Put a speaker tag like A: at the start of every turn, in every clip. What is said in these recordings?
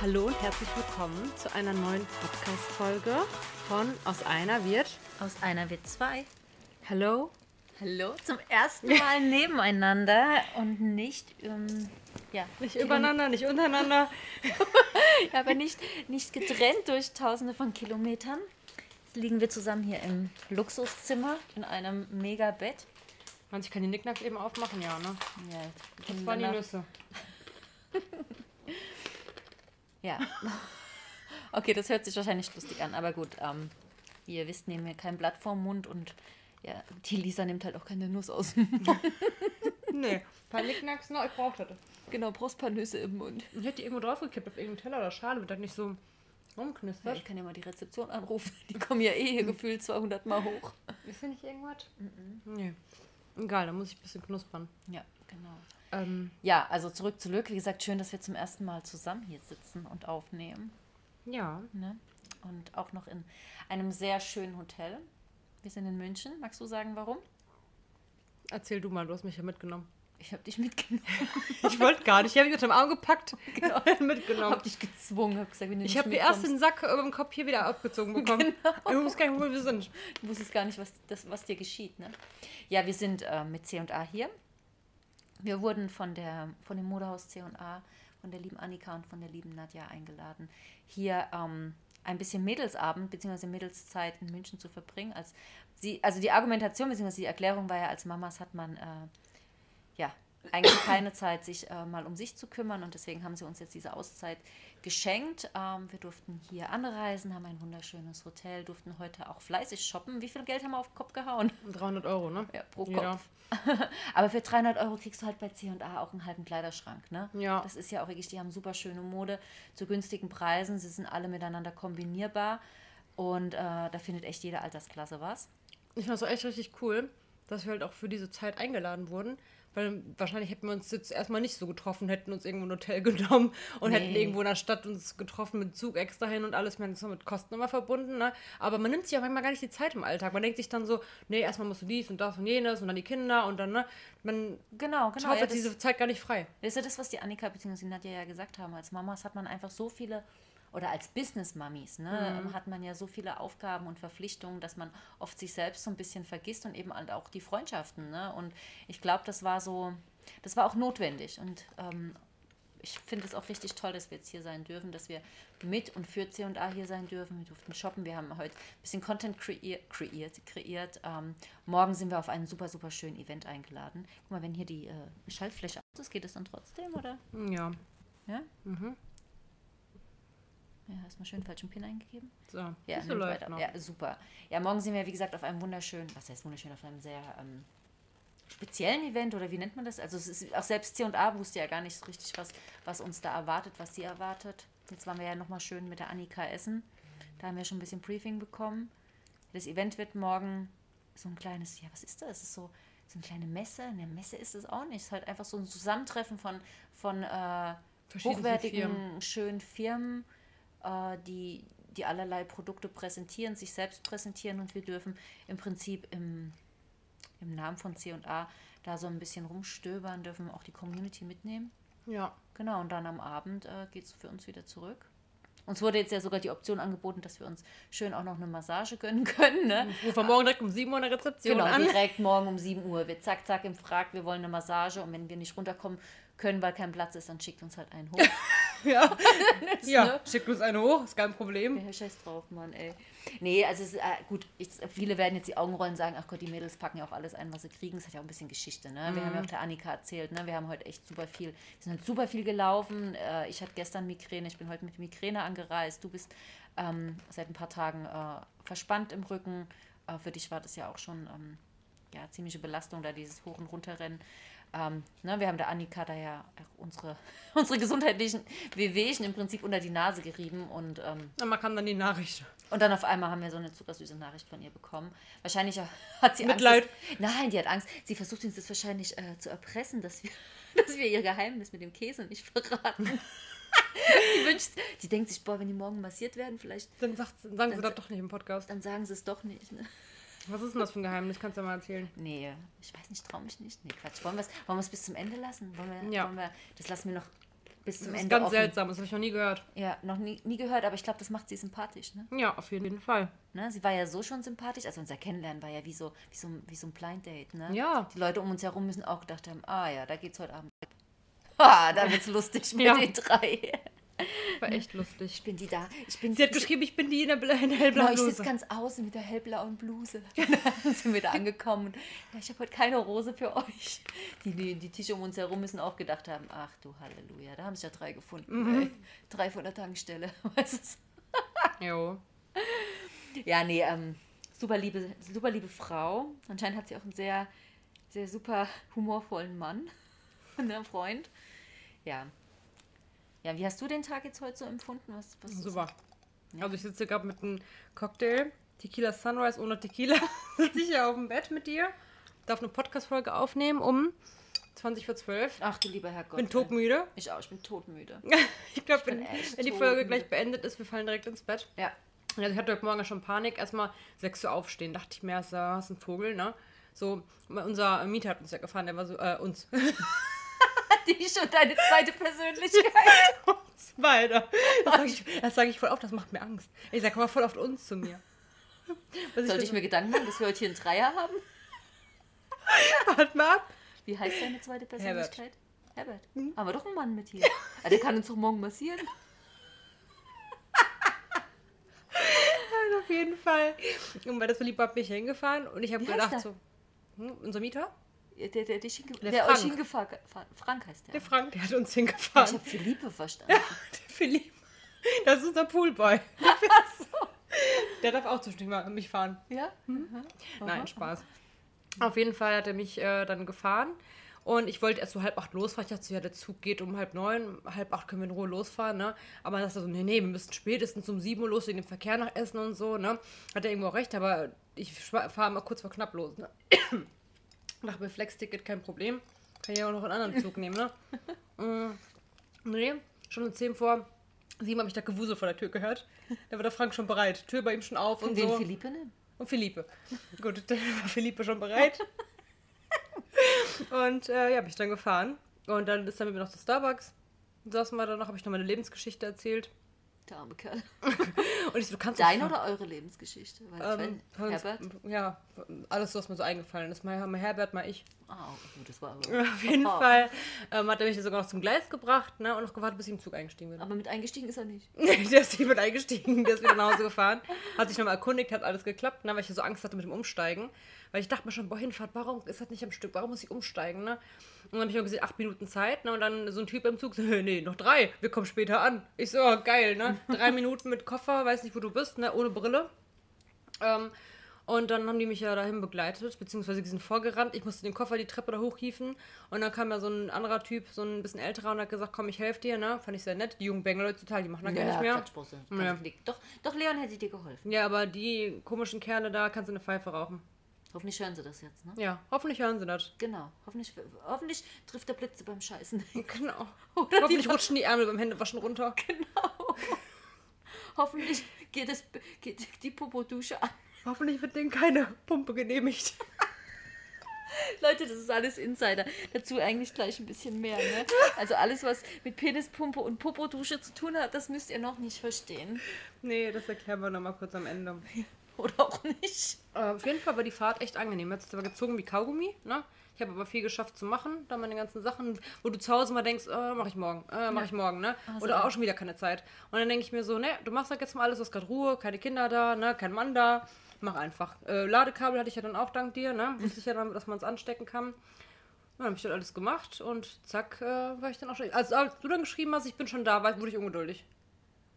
A: Hallo und herzlich willkommen zu einer neuen Podcast-Folge von Aus einer wird.
B: Aus einer wird zwei.
A: Hallo.
B: Hallo, zum ersten Mal nebeneinander und nicht, ähm, ja,
A: Nicht übereinander, nicht untereinander.
B: ja, aber nicht, nicht getrennt durch tausende von Kilometern. Jetzt liegen wir zusammen hier im Luxuszimmer in einem Mega-Bett.
A: Manche kann die Nicknacks eben aufmachen, ja, ne?
B: Ja,
A: Das waren die Nüsse.
B: Ja. Okay, das hört sich wahrscheinlich lustig an, aber gut. Ähm, wie ihr wisst, nehmen wir kein Blatt vorm Mund und ja, die Lisa nimmt halt auch keine Nuss aus dem Mund.
A: Nee, ein paar Nicknacks noch, ich brauche das.
B: Genau, brauchst ein paar Nüsse im Mund.
A: Ich hätte die irgendwo draufgekippt auf irgendeinen Teller oder Schale, damit das nicht so
B: Ja,
A: rumknistert.
B: ich kann ja mal die Rezeption anrufen. Die kommen ja eh hier gefühlt 200 Mal hoch.
A: Ist hier nicht irgendwas? Nee. Egal, da muss ich ein bisschen knuspern.
B: Ja, genau.
A: Ähm,
B: Ja, also zurück zu Glück. Wie gesagt, schön, dass wir zum ersten Mal zusammen hier sitzen und aufnehmen.
A: ja.
B: Ne? Und auch noch in einem sehr schönen Hotel. Wir sind in München. Magst du sagen, warum?
A: Erzähl du mal, du hast mich ja mitgenommen.
B: Ich habe dich mitgenommen.
A: Ich wollte gar nicht. Ich habe mich unter dem Arm gepackt
B: Genau.
A: mitgenommen.
B: hab dich gezwungen. Hab gesagt, wenn du
A: Ich habe die erst den Sack über dem Kopf hier wieder abgezogen bekommen. Ich muss gar nicht, wo wir sind.
B: Du wusstest gar nicht, was, das, was dir geschieht. Ne? Ja, wir sind äh, mit C&A hier. Wir wurden von, der, von dem Modehaus C&A, von der lieben Annika und von der lieben Nadja eingeladen, hier ähm, ein bisschen Mädelsabend bzw. Mädelszeit in München zu verbringen. Als sie, also die Argumentation bzw. die Erklärung war ja, als Mamas hat man äh, ja eigentlich keine Zeit, sich äh, mal um sich zu kümmern und deswegen haben sie uns jetzt diese Auszeit geschenkt. Ähm, wir durften hier anreisen, haben ein wunderschönes Hotel, durften heute auch fleißig shoppen. Wie viel Geld haben wir auf den Kopf gehauen?
A: 300 Euro, ne?
B: Ja, pro. Kopf. Aber für 300 Euro kriegst du halt bei C&A auch einen halben Kleiderschrank, ne?
A: Ja.
B: Das ist ja auch wirklich, die haben super schöne Mode zu günstigen Preisen. Sie sind alle miteinander kombinierbar und äh, da findet echt jede Altersklasse was.
A: Ich fand es auch echt richtig cool, dass wir halt auch für diese Zeit eingeladen wurden. Weil wahrscheinlich hätten wir uns jetzt erstmal nicht so getroffen, hätten uns irgendwo ein Hotel genommen und
B: Nee.
A: hätten irgendwo in der Stadt uns getroffen mit Zug extra hin und alles. Ich meine, das ist mit Kosten immer verbunden, ne? Aber man nimmt sich auch manchmal gar nicht die Zeit im Alltag. Man denkt sich dann so, nee, erstmal musst du dies und das und jenes und dann die Kinder und dann, ne? Man
B: Genau, genau.
A: schaufelt
B: Ja, das,
A: diese Zeit gar nicht frei.
B: das ist ja das, was die Annika bzw. die Nadja ja gesagt haben. Als Mamas hat man einfach so viele, oder als Business-Mummies, ne,
A: Mhm.
B: hat man ja so viele Aufgaben und Verpflichtungen, dass man oft sich selbst so ein bisschen vergisst und eben halt auch die Freundschaften. Ne? Und ich glaube, das war so, das war auch notwendig. Und ähm, ich finde es auch richtig toll, dass wir jetzt hier sein dürfen, dass wir mit und für C&A hier sein dürfen. Wir durften shoppen. Wir haben heute ein bisschen Content kreiert. kreiert, kreiert. Ähm, morgen sind wir auf einen super, super schönen Event eingeladen. Guck mal, wenn hier die äh, Schaltfläche aus ist, geht es dann trotzdem, oder?
A: Ja.
B: Ja?
A: Mhm.
B: Ja, hast mal schön falschen Pin eingegeben.
A: So,
B: Ja, nimmt
A: läuft noch.
B: ja, super. Ja, morgen sind wir, wie gesagt, auf einem wunderschönen, was heißt wunderschön, auf einem sehr ähm, speziellen Event oder wie nennt man das? Also es ist auch selbst C&A wusste ja gar nicht so richtig, was, was uns da erwartet, was sie erwartet. Jetzt waren wir ja nochmal schön mit der Annika essen. Da haben wir schon ein bisschen Briefing bekommen. Das Event wird morgen so ein kleines, ja, was ist das? Es ist so, so eine kleine Messe. Eine Messe ist es auch nicht. Es ist halt einfach so ein Zusammentreffen von, von äh, hochwertigen,
A: Firmen.
B: schönen Firmen, äh, die, die allerlei Produkte präsentieren, sich selbst präsentieren und wir dürfen im Prinzip im, im Namen von C&A da so ein bisschen rumstöbern, dürfen auch die Community mitnehmen.
A: Ja.
B: Genau, und dann am Abend äh, geht es für uns wieder zurück. Uns wurde jetzt ja sogar die Option angeboten, dass wir uns schön auch noch eine Massage gönnen können. Ne?
A: Ich rufe morgen direkt um 7 Uhr in der Rezeption
B: Genau,
A: an.
B: direkt morgen um 7 Uhr wird zack, zack im Frag, wir wollen eine Massage und wenn wir nicht runterkommen können, weil kein Platz ist, dann schickt uns halt einen hoch.
A: Ja, ja.
B: Ne?
A: schickt uns eine hoch, ist kein Problem.
B: Ja, scheiß drauf, Mann, ey. Nee, also es ist, äh, gut, ich, viele werden jetzt die Augen rollen und sagen, ach Gott, die Mädels packen ja auch alles ein, was sie kriegen. Das hat ja auch ein bisschen Geschichte, ne? Wir haben ja auch der Annika erzählt, ne? Wir haben heute echt super viel, wir sind halt super viel gelaufen. Äh, ich hatte gestern Migräne, ich bin heute mit Migräne angereist. Du bist ähm, seit ein paar Tagen äh, verspannt im Rücken. Äh, für dich war das ja auch schon ähm, ja, ziemliche Belastung, da dieses Hoch- und Runterrennen. Ähm, ne, wir haben der Annika da ja auch unsere, unsere gesundheitlichen Wehwehchen im Prinzip unter die Nase gerieben und ähm,
A: man kam dann die Nachricht.
B: und dann auf einmal haben wir so eine zuckersüße Nachricht von ihr bekommen. Wahrscheinlich hat sie
A: Mitleid.
B: Angst. dass- Nein, die hat Angst. Sie versucht uns das wahrscheinlich äh, zu erpressen, dass wir, dass wir ihr Geheimnis mit dem Käse nicht verraten. die wünscht, die denkt sich, boah, wenn die morgen massiert werden, vielleicht,
A: Dann, sagt, sagen sie
B: Dann-
A: das doch nicht im Podcast.
B: dann sagen sie es doch nicht. Ne?
A: Was ist denn das für ein Geheimnis? Kannst du ja mal erzählen.
B: Nee, ich weiß nicht, traue mich nicht. Nee, Quatsch. Wollen wir es wollen wir's bis zum Ende lassen? Wollen wir,
A: Ja.
B: wollen wir, das lassen wir noch bis zum
A: Das ist
B: Ende
A: ganz
B: offen.
A: seltsam, das habe ich noch nie gehört.
B: Ja, noch nie, nie gehört, aber ich glaube, das macht sie sympathisch. Ne?
A: Ja, auf jeden Fall.
B: Ne? Sie war ja so schon sympathisch. Also unser Kennenlernen war ja wie so, wie so, wie so ein Blind Date. Ne?
A: Ja.
B: Die Leute um uns herum müssen auch gedacht haben, ah ja, da geht's heute Abend. Ha, da wird's lustig mit
A: Ja.
B: den drei.
A: War echt lustig.
B: Ich bin die da. Ich bin
A: Sie hat geschrieben, ich bin die in der, Bla- in der hellblauen
B: Genau, ich sitze
A: Bluse.
B: ganz außen mit der hellblauen Bluse. Dann sind wir da angekommen. und, Ja, ich habe heute keine Rose für euch. Die, die, die Tische um uns herum müssen auch gedacht haben, ach du Halleluja, da haben sich ja drei gefunden. Ey. Drei von der Tankstelle. Weißt du?
A: Jo.
B: Ja, nee, ähm, super liebe, super liebe Frau. Anscheinend hat sie auch einen sehr, sehr super humorvollen Mann. einen Freund. Ja. Ja, wie hast du den Tag jetzt heute so empfunden? Was, was
A: Super. Also ich sitze gerade mit einem Cocktail, Tequila Sunrise ohne Tequila. sitze ich hier auf dem Bett mit dir. Darf eine Podcast-Folge aufnehmen um 20 vor 12.
B: Ach du lieber Herrgott.
A: Bin todmüde.
B: Ich auch, ich bin todmüde.
A: Ich glaube, wenn, wenn die. Folge gleich beendet ist, wir fallen direkt ins Bett.
B: Ja.
A: Also ich hatte heute Morgen schon Panik. Erstmal 6 Uhr aufstehen. Dachte ich mir, das ist ein Vogel, ne? So, unser Mieter hat uns ja gefahren, der war so, äh, uns.
B: Die ist schon deine zweite Persönlichkeit.
A: uns beide. Das sage ich, das sag ich voll oft, das macht mir Angst. Ich sage mal voll oft uns zu mir. Was
B: Sollte ich mir Gedanken machen, dass wir heute hier einen Dreier haben?
A: Warte mal ab.
B: Wie heißt deine zweite Persönlichkeit? Herbert.
A: Hm?
B: Haben wir doch einen Mann mit hier. Ah, der kann uns doch morgen massieren.
A: Auf jeden Fall. Und weil das so lieb war, bin ich hingefahren und ich habe gedacht so, hm, unser Mieter?
B: Der, der, der, dich
A: Der
B: der
A: Frank.
B: euch hingefahren. Frank heißt der.
A: Der Frank, der hat uns
B: ich
A: hingefahren.
B: habe Philippe verstanden.
A: Der Philipp. Das ist unser Poolboy. Der darf auch zwischendurch mal mich fahren.
B: Ja?
A: Hm?
B: Mhm.
A: Nein, Spaß. Auf jeden Fall hat er mich äh, dann gefahren. Und ich wollte erst so halb acht losfahren. Ich dachte so, ja, der Zug geht um halb neun. Halb acht können wir in Ruhe losfahren, ne? Aber dann dachte er so, nee, nee, wir müssen spätestens um sieben Uhr los wegen dem Verkehr nach Essen und so, ne? Hat er irgendwo auch recht, aber ich fahre mal kurz vor knapp los, ne? Nach mir Flex-Ticket kein Problem. Kann ja auch noch einen anderen Zug nehmen, ne? Mm, nee, schon um zehn vor sieben habe ich da Gewusel vor der Tür gehört. Da war der Frank schon bereit. Tür bei ihm schon auf und
B: Und den
A: so.
B: Philippe nehmen?
A: Und Philippe. Gut, dann war Philippe schon bereit. Und äh, ja, bin ich dann gefahren. Und dann ist er mit mir noch zu Starbucks. Saßen wir da noch, habe ich noch meine Lebensgeschichte erzählt.
B: Der arme Kerl.
A: Und ich so, du
B: Deine oder eure Lebensgeschichte?
A: Ähm, Herbert?
B: Herbert?
A: Ja, alles, was mir so eingefallen ist. Mal, mal Herbert, mal ich.
B: Ah, gut, das war aber.
A: Auf jeden
B: Oh.
A: Fall ähm, hat er mich sogar noch zum Gleis gebracht ne, und noch gewartet, bis ich im Zug eingestiegen bin.
B: Aber mit eingestiegen ist er nicht.
A: der ist nicht mit eingestiegen, der ist wieder nach Hause gefahren. Hat sich nochmal erkundigt, hat alles geklappt, ne, weil ich so Angst hatte mit dem Umsteigen. Weil ich dachte mir schon, boah, Hinfahrt, warum ist das nicht am Stück? Warum muss ich umsteigen? Ne? Und dann habe ich mir gesehen, acht Minuten Zeit. Ne? Und dann so ein Typ im Zug so, nee, noch drei, wir kommen später an. Ich so, oh, geil, ne? Drei Minuten mit Koffer, weiß nicht, wo du bist, ne? ohne Brille. Ähm, und dann haben die mich ja dahin begleitet, beziehungsweise die sind vorgerannt. Ich musste den Koffer die Treppe da hochhieven. Und dann kam ja so ein anderer Typ, so ein bisschen älterer, und hat gesagt, komm, ich helfe dir. Ne? Fand ich sehr nett. Die jungen Bengel heutzutage, die machen da gar nicht mehr. Ja.
B: Doch, doch, Leon hätte dir geholfen.
A: Ja, aber die komischen Kerle da kannst du eine Pfeife rauchen.
B: Hoffentlich hören sie das jetzt, ne?
A: Ja, hoffentlich hören sie das.
B: Genau. Hoffentlich, hoffentlich trifft der Blitze beim Scheißen.
A: Genau.
B: Oder
A: hoffentlich
B: die-
A: rutschen die Ärmel beim Händewaschen runter.
B: Genau. Hoffentlich geht, es, geht die Popo-Dusche an.
A: Hoffentlich wird denen keine Pumpe genehmigt.
B: Leute, das ist alles Insider. Dazu eigentlich gleich ein bisschen mehr, ne? Also alles, was mit Penispumpe und Popo-Dusche zu tun hat, das müsst ihr noch nicht verstehen.
A: Nee, das erklären wir nochmal kurz am Ende.
B: Oder auch nicht.
A: Äh, auf jeden Fall war die Fahrt echt angenehm. Hat sich aber gezogen wie Kaugummi, ne? Ich habe aber viel geschafft zu machen, da meine ganzen Sachen, wo du zu Hause mal denkst, äh, mach ich morgen, äh, mach ich morgen, ne?
B: Also
A: Oder
B: ja.
A: auch schon wieder keine Zeit. Und dann denke ich mir so, ne, du machst halt jetzt mal alles, du hast gerade Ruhe, keine Kinder da, ne, kein Mann da, mach einfach. Äh, Ladekabel hatte ich ja dann auch dank dir, ne? Wusste ich ja dann, dass man es anstecken kann. Dann habe ich dann alles gemacht und zack, äh, war ich dann auch schon. Also als du dann geschrieben hast, ich bin schon da, war, wurde ich ungeduldig.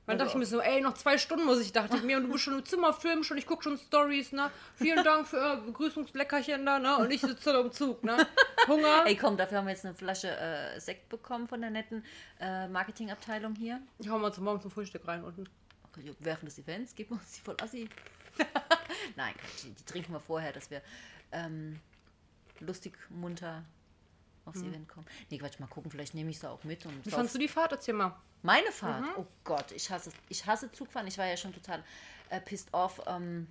A: Dann dachte ich mir so, ey, noch zwei Stunden muss ich, dachte ich mir, und du bist schon im Zimmer, filmen schon, ich gucke schon Stories, ne? Vielen Dank für äh, Begrüßungsleckerchen da, ne? Und ich sitze da im Zug, ne? Hunger.
B: Ey, komm, dafür haben wir jetzt eine Flasche äh, Sekt bekommen von der netten äh, Marketingabteilung hier.
A: Ich hau mal zum Morgen zum Frühstück rein unten.
B: Okay, während des Events geben wir uns die voll assi. Nein, die, die trinken wir vorher, dass wir ähm, lustig, munter aufs Event kommen. Nee, Quatsch, mal gucken, vielleicht nehme ich sie auch mit. Und
A: Wie fandst du die Fahrt? Erzähl mal.
B: Meine Fahrt? Oh Gott, ich hasse, ich hasse Zugfahren. Ich war ja schon total äh, pissed off, ähm,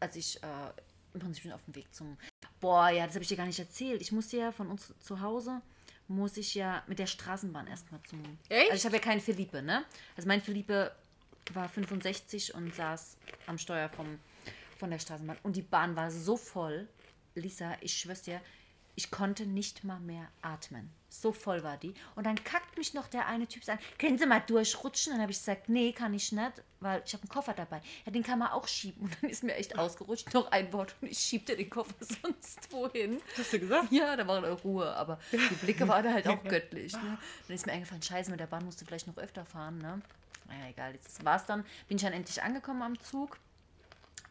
B: als ich äh, im Prinzip auf dem Weg zum. Boah, ja, das habe ich dir gar nicht erzählt. Ich musste ja von uns zu Hause muss ich ja mit der Straßenbahn erstmal zum.
A: Echt?
B: Also ich habe ja keinen Philippe, ne? Also mein Philippe war 65 und saß am Steuer vom, von der Straßenbahn. Und die Bahn war so voll, Lisa, ich schwör's dir, ich konnte nicht mal mehr atmen. So voll war die. Und dann kackt mich noch der eine Typ an, können Sie mal durchrutschen? Und dann habe ich gesagt, nee, kann ich nicht, weil ich habe einen Koffer dabei. Ja, den kann man auch schieben. Und dann ist mir echt ausgerutscht, noch ein Wort und ich schiebte den Koffer sonst wohin.
A: Hast du gesagt?
B: Ja, da war Ruhe, aber die Blicke waren halt auch göttlich. Ne? Dann ist mir eingefallen, scheiße, mit der Bahn musst du vielleicht noch öfter fahren. Ne? Naja, egal, jetzt war es dann. Bin ich dann endlich angekommen am Zug.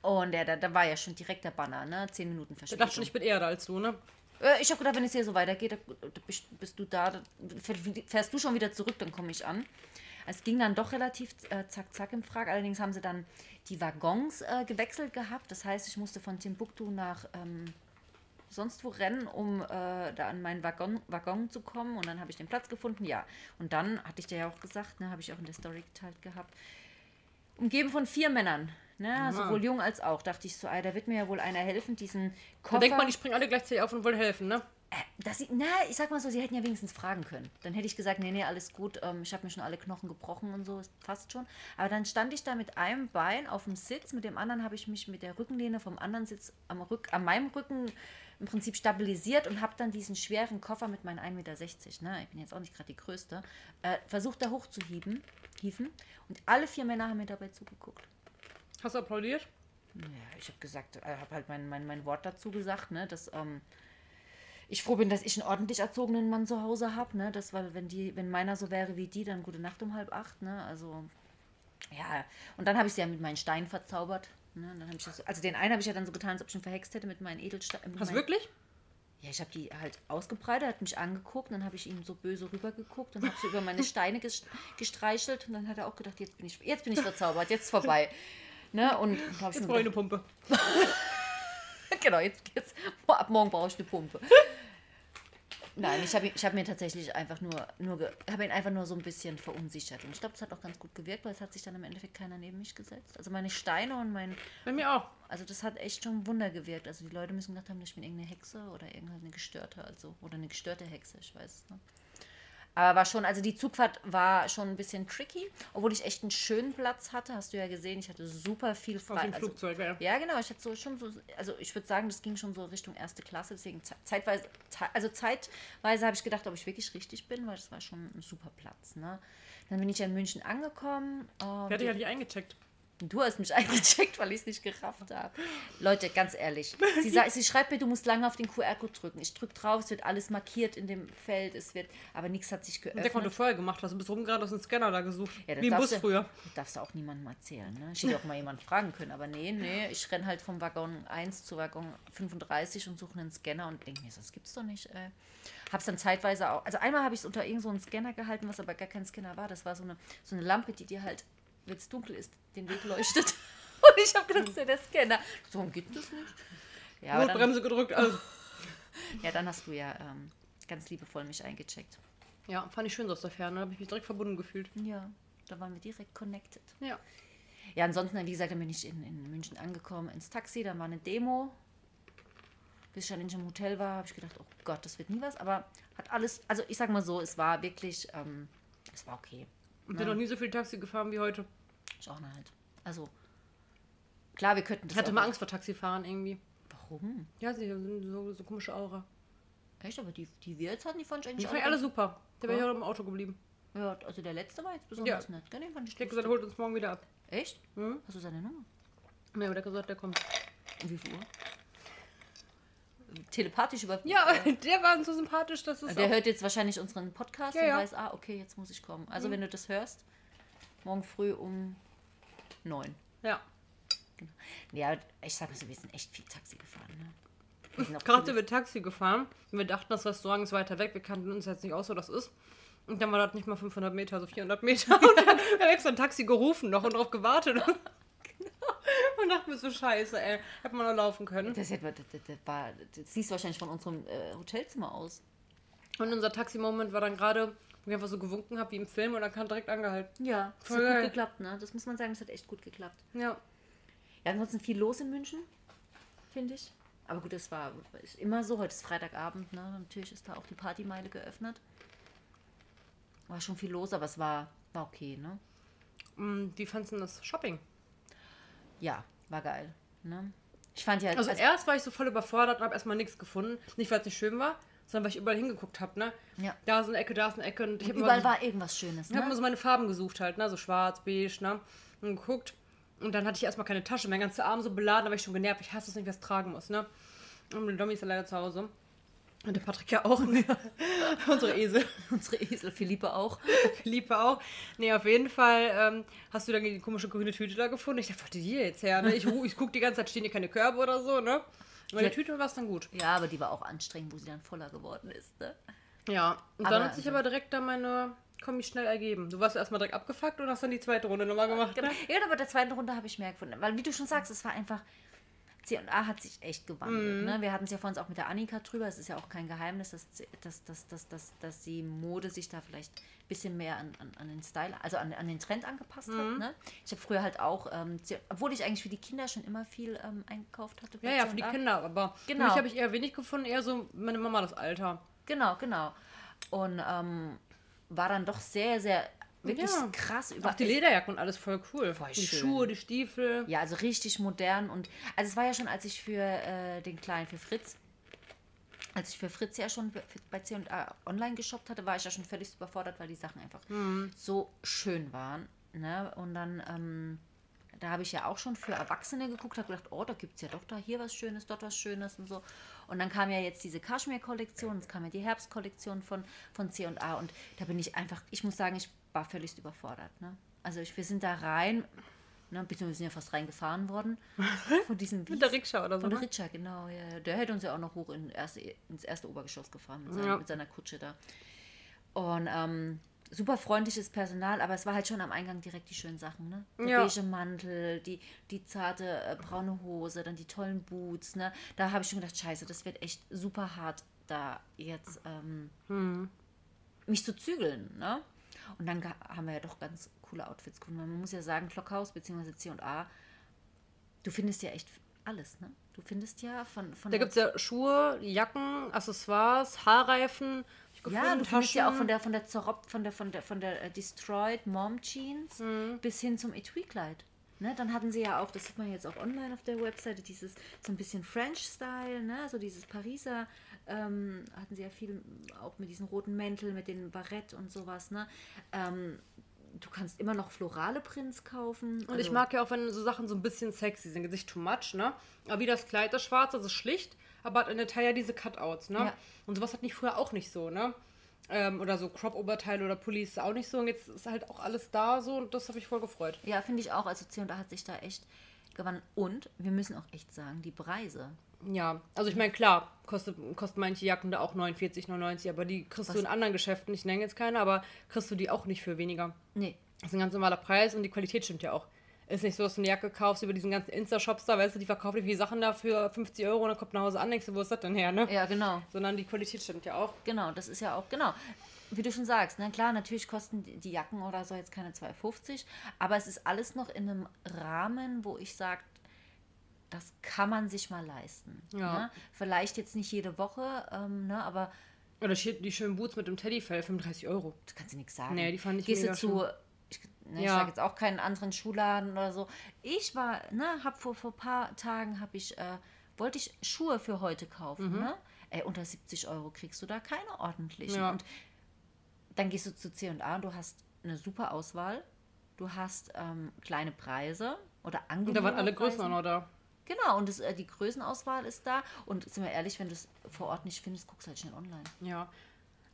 B: Und der, da, da war ja schon direkt der Banner, ne? Zehn Minuten
A: Ich
B: Verspätung.
A: dachte schon, ich bin eher da als du, ne?
B: Äh, Ich habe gedacht, wenn es hier so weitergeht, bist, du da fährst du schon wieder zurück, dann komme ich an. Es ging dann doch relativ äh, zack, zack im Frag. Allerdings haben sie dann die Waggons äh, gewechselt gehabt. Das heißt, ich musste von Timbuktu nach ähm, sonst wo rennen, um äh, da an meinen Waggon, Waggon zu kommen. Und dann habe ich den Platz gefunden, ja. Und dann, hatte ich dir ja auch gesagt, ne, habe ich auch in der Story geteilt gehabt, umgeben von vier Männern. Ne, sowohl jung als auch. Dachte ich so, ey, da wird mir ja wohl einer helfen, diesen
A: Da
B: Koffer.
A: denkt man, die springen alle gleichzeitig auf und wollen helfen, ne?
B: Äh, dass sie, na, ich sag mal so, sie hätten ja wenigstens fragen können. Dann hätte ich gesagt, nee, nee, alles gut, ähm, ich habe mir schon alle Knochen gebrochen und so, ist fast schon. Aber dann stand ich da mit einem Bein auf dem Sitz, mit dem anderen habe ich mich mit der Rückenlehne vom anderen Sitz am Rück, an meinem Rücken im Prinzip stabilisiert und habe dann diesen schweren Koffer mit meinen 1,60 Meter, ne, ich bin jetzt auch nicht gerade die Größte, äh, versucht da hochzuhieven. Hieven. Und alle vier Männer haben mir dabei zugeguckt.
A: Hast du applaudiert?
B: Ja, ich habe gesagt, äh, habe halt mein, mein, mein Wort dazu gesagt, ne, dass ähm, ich froh bin, dass ich einen ordentlich erzogenen Mann zu Hause habe, ne, das weil wenn die, wenn meiner so wäre wie die, dann gute Nacht um halb acht, ne, also ja, und dann habe ich sie ja mit meinen Steinen verzaubert, ne, dann habe ich das, also den einen habe ich ja dann so getan, als ob ich ihn verhext hätte mit meinen Edelsteinen.
A: Hast du wirklich?
B: Ja, ich habe die halt ausgebreitet, hat mich angeguckt, dann habe ich ihm so böse rübergeguckt und habe so über meine Steine ges- gestreichelt und dann hat er auch gedacht, jetzt bin ich, jetzt bin ich verzaubert, jetzt ist vorbei. Ne? Und
A: Jetzt brauche ich eine Pumpe.
B: genau, jetzt, jetzt ab morgen brauche ich eine Pumpe. Nein, ich habe ich hab mir tatsächlich einfach nur, nur habe ihn einfach nur so ein bisschen verunsichert. Und ich glaube, es hat auch ganz gut gewirkt, weil es hat sich dann im Endeffekt keiner neben mich gesetzt. Also meine Steine und mein,
A: Bei mir auch.
B: also das hat echt schon ein Wunder gewirkt. Also die Leute müssen gedacht haben, ich bin irgendeine Hexe oder irgendeine gestörte, also oder eine gestörte Hexe, ich weiß es nicht. Aber war schon, also die Zugfahrt war schon ein bisschen tricky, obwohl ich echt einen schönen Platz hatte. Hast du ja gesehen, ich hatte super viel
A: Aus
B: frei.
A: dem
B: Also,
A: Flugzeug, ja.
B: ja, genau. Ich hatte so schon so, also ich würde sagen, das ging schon so Richtung erste Klasse. Deswegen ze- zeitweise, ze- also zeitweise habe ich gedacht, ob ich wirklich richtig bin, weil das war schon ein super Platz. Ne? Dann bin ich ja in München angekommen.
A: Wer hat dich ja nicht eingecheckt?
B: Du hast mich eingecheckt, weil ich es nicht gerafft habe. Leute, ganz ehrlich. Sie, sagt, sie schreibt mir, du musst lange auf den QR-Code drücken. Ich drücke drauf, es wird alles markiert in dem Feld, es wird, aber nichts hat sich
A: Der konnte
B: geöffnet.
A: vorher gemacht hast. Du bist rumgerannt, hast einen Scanner da gesucht.
B: Ja,
A: Wie im Bus
B: du-
A: früher.
B: Das darfst du auch niemandem erzählen. Ne? Ich hätte auch mal jemanden fragen können, aber nee, nee, ich renne halt vom Waggon 1 zu Waggon 35 und suche einen Scanner und denke mir, das gibt's doch nicht. Ey. Hab's dann zeitweise auch, also einmal habe ich es unter irgendeinem so einen Scanner gehalten, was aber gar kein Scanner war. Das war so eine, so eine Lampe, die dir halt, wenn es dunkel ist, den Weg leuchtet. Und ich habe gedacht, das ist ja der Scanner. So, warum gibt es nicht? Ja, dann,
A: Notbremse gedrückt. Also.
B: ja, dann hast du ja ähm, ganz liebevoll mich eingecheckt.
A: Ja, fand ich schön so aus der Ferne. Da habe ich mich direkt verbunden gefühlt.
B: Ja, da waren wir direkt connected.
A: Ja.
B: Ja, ansonsten, wie gesagt, dann bin ich in, in München angekommen, ins Taxi, dann war eine Demo. Bis ich dann in einem Hotel war, habe ich gedacht, oh Gott, das wird nie was. Aber hat alles, also ich sag mal so, es war wirklich, ähm, es war okay.
A: Und bin noch nie so viel Taxi gefahren wie heute.
B: Ich auch nicht. Also, klar, wir könnten das
A: Ich hatte
B: auch
A: mal Angst vor Taxifahren irgendwie.
B: Warum?
A: Ja, sie haben so, so komische Aura.
B: Echt, aber die, die wir jetzt hatten, die fand ich
A: Die
B: eigentlich
A: fand ich
B: alle
A: super. Da wäre ich
B: Ja.
A: auch im Auto geblieben.
B: Ja, also der letzte war jetzt besonders nett, gell? Den fand ich
A: hätte gesagt, holt uns morgen wieder ab.
B: Echt?
A: Hm?
B: Hast du seine Nummer?
A: Nee, aber der hat gesagt, der kommt.
B: Um wie viel Uhr? Telepathisch über...
A: Ja, der war so sympathisch, dass es
B: Der hört jetzt wahrscheinlich unseren Podcast
A: Ja,
B: und
A: ja.
B: weiß, ah, okay, jetzt muss ich kommen. Also, wenn du das hörst, morgen früh um neun.
A: Ja.
B: Ja, ich sag mal so, wir sind echt viel Taxi gefahren. Ne?
A: Gerade sind wir Taxi gefahren. Und wir dachten, das Restaurant ist weiter weg. Wir kannten uns jetzt nicht aus, wo das ist. Und dann war das nicht mal 500 Meter, so 400 Meter. Und dann wir extra ein Taxi gerufen noch und drauf gewartet. Und dachten wir so, scheiße, ey. Hätte man noch laufen können.
B: das, hätte, das, das, das, war, das siehst du wahrscheinlich von unserem äh, Hotelzimmer aus.
A: Und unser Taxi-Moment war dann gerade, wo ich einfach so gewunken habe wie im Film und dann kam direkt angehalten.
B: Ja, das
A: Voll
B: hat
A: geil.
B: gut geklappt, ne? Das muss man sagen, das hat echt gut geklappt.
A: Ja.
B: Ja, ansonsten viel los in München, finde ich. Aber gut, es war ist immer so. Heute ist Freitagabend, ne? Natürlich ist da auch die Partymeile geöffnet. War schon viel los, aber es war, war okay, ne?
A: Mm, Wie fandest du das Shopping?
B: Ja, war geil. Ne? Ich fand ja,
A: Also,
B: also-
A: erst war ich so voll überfordert und habe erstmal nichts gefunden. Nicht, weil es nicht schön war, sondern weil ich überall hingeguckt habe, ne?
B: Ja.
A: Da ist eine Ecke, da ist eine Ecke. Und ich habe
B: überall
A: immer,
B: war irgendwas Schönes.
A: ich hab immer
B: Ne?
A: so meine Farben gesucht halt, ne? So schwarz, beige, ne? Und geguckt. Und dann hatte ich erstmal keine Tasche. Mein ganzer Arm so beladen, da war ich schon genervt. Ich hasse es nicht, was tragen muss, ne? Und der Domi ist ja leider zu Hause. Und der Patrick ja auch, ne? Unsere Esel.
B: Unsere Esel, Philippe auch.
A: Liebe auch. Nee, auf jeden Fall ähm, hast du dann die komische grüne Tüte da gefunden. Ich dachte, wo die die jetzt her? Ne? Ich, ich gucke die ganze Zeit, stehen hier keine Körbe oder so, ne? Bei der Tüte war es dann gut.
B: Ja, aber die war auch anstrengend, wo sie dann voller geworden ist. Ne?
A: Ja, und
B: Aber
A: dann hat sich
B: also-
A: aber direkt da meine Kombi schnell ergeben. Du warst erstmal direkt abgefuckt und hast dann die zweite Runde nochmal gemacht.
B: Genau.
A: Ne?
B: Ja, aber der zweiten Runde habe ich mehr gefunden. Weil, wie du schon sagst, es war einfach. C&A hat sich echt gewandelt.
A: Mhm.
B: Ne? Wir hatten es ja vorhin auch mit der Annika drüber. Es ist ja auch kein Geheimnis, dass, dass, dass, dass, dass, dass die Mode sich da vielleicht ein bisschen mehr an, an, an den Style, also an, an den Trend angepasst
A: Mhm.
B: hat. Ne? Ich habe früher halt auch, ähm, obwohl ich eigentlich für die Kinder schon immer viel ähm, eingekauft hatte.
A: Ja, ja, für die. Kinder. Aber
B: Genau.
A: für mich habe ich eher wenig gefunden, eher so meine Mama das Alter.
B: Genau, genau. Und ähm, war dann doch sehr, sehr, wirklich
A: Ja.
B: krass über
A: Auch die Lederjacken und alles voll cool.
B: Voll
A: die
B: schön.
A: Schuhe, die Stiefel.
B: Ja, also richtig modern und also es war ja schon, als ich für äh, den Kleinen, für Fritz, als ich für Fritz ja schon bei C&A online geshoppt hatte, war ich ja schon völlig überfordert, weil die Sachen einfach so schön waren. Ne? Und dann, ähm, da habe ich ja auch schon für Erwachsene geguckt, habe gedacht, oh, da gibt es ja doch da hier was Schönes, dort was Schönes und so. Und dann kam ja jetzt diese Kaschmir-Kollektion, es kam ja die Herbstkollektion von, von C&A und da bin ich einfach, ich muss sagen, ich war völlig überfordert. Ne? Also ich, wir sind da rein, ne, beziehungsweise wir sind ja fast reingefahren worden von diesem
A: Mit der Rikscha oder so.
B: von der
A: Ne?
B: Ritscher, genau. Ja. Der hätte uns ja auch noch hoch in erste, ins erste Obergeschoss gefahren mit, seiner-
A: Ja.
B: mit seiner Kutsche da. Und ähm, super freundliches Personal, aber es war halt schon am Eingang direkt die schönen Sachen, ne? Der
A: Ja.
B: beige Mantel, die, die zarte äh, braune Hose, dann die tollen Boots, ne? Da habe ich schon gedacht, scheiße, das wird echt super hart, da jetzt ähm,
A: Hm.
B: mich zu zügeln, ne? Und dann haben wir ja doch ganz coole Outfits gefunden. Man muss ja sagen, Klockhaus bzw. C&A, du findest ja echt alles, ne? Du findest ja von... von
A: Da gibt es ja Schuhe, Jacken, Accessoires, Haarreifen.
B: Ja, du findest ja auch
A: Taschen.
B: von der von der Zerrob, von der von der von der äh, Destroyed Mom Jeans
A: Mhm.
B: bis hin zum Etui-Kleid. Ne, dann hatten sie ja auch, das sieht man jetzt auch online auf der Webseite, dieses so ein bisschen French-Style, ne, so dieses Pariser, ähm, hatten sie ja viel auch mit diesen roten Mäntel, mit den Barett und sowas, ne. Ähm, du kannst immer noch florale Prints kaufen.
A: Und ich mag ja auch, wenn so Sachen so ein bisschen sexy sind. Gesicht too much, ne? Aber wie das Kleid, das schwarze, das ist schlicht, aber hat in der Taille diese Cutouts, ne?
B: Ja.
A: Und sowas hat nicht früher auch nicht so, ne? Ähm, oder so Crop-Oberteile oder Pullis ist auch nicht so. Und jetzt ist halt auch alles da so und das habe ich voll gefreut.
B: Ja, finde ich auch. Also C&A hat sich da echt gewandelt. Und wir müssen auch echt sagen, die Preise.
A: Ja, also ich meine, klar, kostet, kosten manche Jacken da auch 49, 99, aber die kriegst
B: Was?
A: du in anderen Geschäften, ich nenne jetzt keine, aber kriegst du die auch nicht für weniger.
B: Nee,
A: Das ist ein ganz normaler Preis und die Qualität stimmt ja auch. Ist nicht so, dass du eine Jacke kaufst über diesen ganzen Insta-Shops da, weißt du, die verkaufen dir die Sachen da für 50 Euro und dann kommt nach Hause an, denkst du, wo ist das denn her, ne?
B: ja, genau.
A: Sondern die Qualität stimmt ja auch.
B: Genau, das ist ja auch, genau. Wie du schon sagst, ne, klar, natürlich kosten die die Jacken oder so jetzt keine 2,50, aber es ist alles noch in einem Rahmen, wo ich sage, das kann man sich mal leisten.
A: Ja.
B: Ne? Vielleicht jetzt nicht jede Woche, ähm, ne, aber
A: Oder die schönen Boots mit dem Teddyfell, 35 Euro.
B: du kannst dir nichts sagen.
A: Nee, die fand ich
B: Gehst du
A: mega
B: zu, ich, ne, ich
A: Ja.
B: sage jetzt auch keinen anderen Schuhladen oder so. Ich war, ne, hab vor, vor ein paar Tagen, habe ich, äh, wollte ich Schuhe für heute kaufen,
A: Mhm.
B: ne? Ey, unter 70 Euro kriegst du da keine ordentlichen.
A: Ja.
B: Und dann gehst du zu C&A und du hast eine super Auswahl. Du hast ähm, kleine Preise oder
A: Und
B: angenehme
A: da waren alle. Größen noch da.
B: Genau, und das, äh, die Größenauswahl ist da. Und sind wir ehrlich, wenn du es vor Ort nicht findest, guckst halt schnell online.
A: Ja.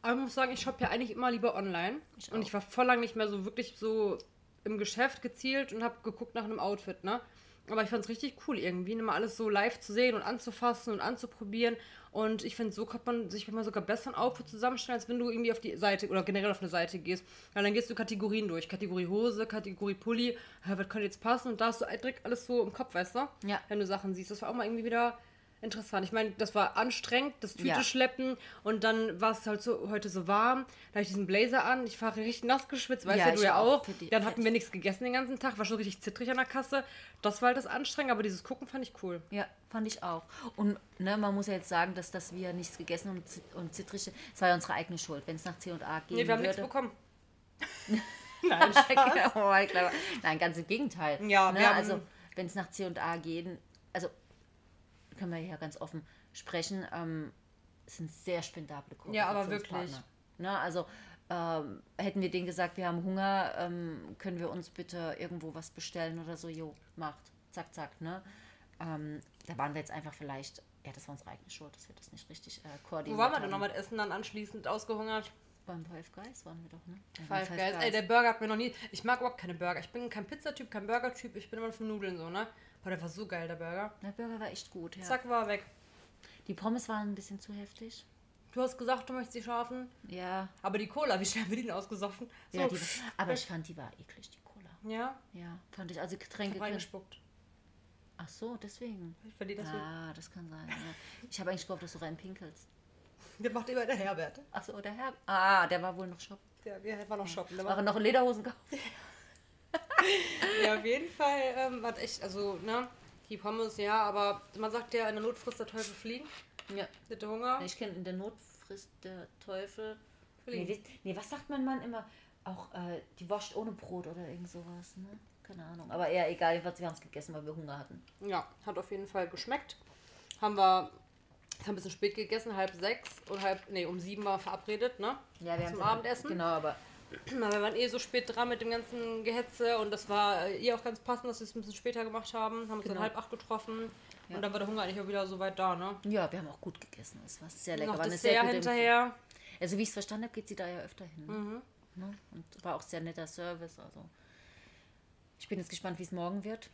A: Aber ich muss sagen, ich shoppe ja eigentlich immer lieber online.
B: Ich
A: und ich war voll lang nicht mehr so wirklich so im Geschäft gezielt und habe geguckt nach einem Outfit, ne? Aber ich fand es richtig cool irgendwie, immer alles so live zu sehen und anzufassen und anzuprobieren. Und ich finde, so kann man sich mal sogar besser ein Outfit zusammenstellen, als wenn du irgendwie auf die Seite oder generell auf eine Seite gehst. Weil dann gehst du Kategorien durch. Kategorie Hose, Kategorie Pulli. Was könnte jetzt passen? Und da hast du direkt alles so im Kopf, weißt du?
B: Ja.
A: Wenn du Sachen siehst. Das war auch mal irgendwie wieder interessant. Ich meine, das war anstrengend, das Tüte
B: Ja.
A: schleppen und dann war es halt so heute so warm. Da habe ich diesen Blazer an. Ich war richtig nass geschwitzt, weißt
B: Ja,
A: du ja
B: auch. die-
A: Dann hatten wir nichts gegessen den ganzen Tag, war schon richtig zittrig an der Kasse. Das war halt das anstrengend, aber dieses Gucken fand ich cool.
B: Ja, fand ich auch. Und ne, man muss ja jetzt sagen, dass, dass wir nichts gegessen und, und zittrig sind. Das war ja unsere eigene Schuld. Wenn es nach C und A gehen
A: Nee, wir haben nichts
B: würde.
A: bekommen.
B: Nein, oh. Nein, ganz im Gegenteil.
A: Ja,
B: ne? also wenn es nach C und A gehen, also können wir ja ganz offen sprechen, ähm, es sind sehr spendable
A: Ja, aber wirklich.
B: Ne? Also ähm, hätten wir denen gesagt, wir haben Hunger, ähm, können wir uns bitte irgendwo was bestellen oder so, jo, macht, zack, zack, ne? Ähm, da waren wir jetzt einfach vielleicht, ja, das war unsere eigene Schuld, dass wir das nicht richtig äh,
A: Wo
B: koordiniert
A: waren wir denn noch mit Essen dann anschließend ausgehungert?
B: Beim Five Guys waren wir doch, ne? Ja, beim
A: Five Guys. Ey, der Burger hat mir noch nie. Ich mag überhaupt keine Burger. Ich bin kein Pizzatyp, kein Burger-Typ. Ich bin immer für Nudeln so, ne? War so geil, der Burger.
B: der Burger war echt gut, ja.
A: Zack, war weg.
B: Die Pommes waren ein bisschen zu heftig.
A: Du hast gesagt, du möchtest sie scharfen.
B: Ja,
A: Aber die Cola, wie schnell haben wir die denn ausgesoffen? So,
B: ja die, aber ich fand, die war eklig, die Cola.
A: ja,
B: Ja, fand ich. Also
A: ich
B: Getränke.
A: hab reingespuckt.
B: Ach so, deswegen.
A: Ich verliere das
B: Ah, das kann sein. Ja. Ich habe eigentlich gehofft, dass du reinpinkelst.
A: Der macht immer der Herbert.
B: Ach so, der Herr. Ah, der war wohl noch shoppen.
A: Der, der war noch shoppen. Der
B: War noch Lederhosen gekauft?
A: ja, auf jeden Fall ähm, hat echt, also, ne? Die Pommes, ja, aber man sagt ja, in der Not frisst der Teufel fliegen.
B: Ja.
A: Bitte Hunger.
B: Ich kenne in der Not frisst der Teufel.
A: Fliegen.
B: Nee, nee, was sagt mein Mann immer? Auch äh, die wascht ohne Brot oder irgend sowas, ne? Keine Ahnung. Aber eher egal, jedenfalls, wir haben es gegessen, weil wir Hunger hatten.
A: Ja, hat auf jeden Fall geschmeckt. Haben wir haben ein bisschen spät gegessen, halb sechs und halb, nee, um sieben war verabredet, ne?
B: Ja, wir
A: Zum
B: haben
A: Abendessen.
B: Genau, aber
A: Na, wir waren eh so spät dran mit dem ganzen Gehetze und das war äh, eh auch ganz passend, dass wir es ein bisschen später gemacht haben. Haben uns
B: Genau.
A: dann halb acht getroffen
B: Ja.
A: und dann war der Hunger eigentlich auch wieder so weit da, ne?
B: ja, wir haben auch gut gegessen. Es war sehr lecker.
A: Noch
B: War
A: Dessert hinterher.
B: Also wie ich es verstanden habe, geht sie da ja öfter hin. Ne?
A: Mhm.
B: Ne? Und war auch sehr netter Service. Also ich bin jetzt gespannt, wie es morgen wird.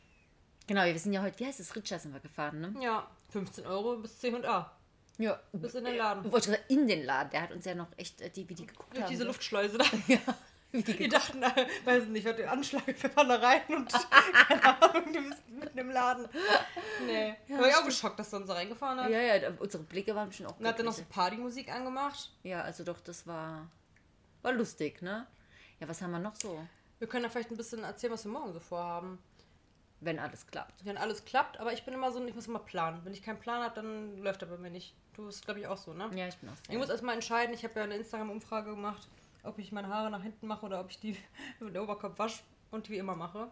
B: Genau, wir sind ja heute, wie heißt es, Ritscher sind wir gefahren, ne?
A: Ja, 15 Euro bis C und A.
B: Ja.
A: Bis in den Laden.
B: Wollte ich sagen, in den Laden. Der hat uns ja noch echt, äh, die, wie die geguckt
A: Durch
B: haben.
A: diese. Luftschleuse da.
B: Ja. Wie die
A: Die dachten, äh, weiß nicht, was den Anschlag, wir fahren da rein und keine Ahnung, du bist mitten im Laden. Nee.
B: Ja,
A: war ich auch geschockt, dass du uns da reingefahren hast.
B: ja, ja, unsere Blicke waren schon auch
A: Und hat dann noch so. Partymusik angemacht.
B: Ja, also doch, das war, war lustig, ne? Ja, was haben wir noch so?
A: Wir können da vielleicht ein bisschen erzählen, was wir morgen so vorhaben.
B: Wenn alles klappt.
A: Wenn alles klappt, aber ich bin immer so, ich muss immer planen. Wenn ich keinen Plan habe, dann läuft er bei mir nicht. Du bist, glaube ich, auch so, ne?
B: Ja, ich bin auch
A: Ich muss erstmal entscheiden, ich habe ja eine Instagram-Umfrage gemacht, ob ich meine Haare nach hinten mache oder ob ich die mit dem Oberkopf wasche und wie immer mache.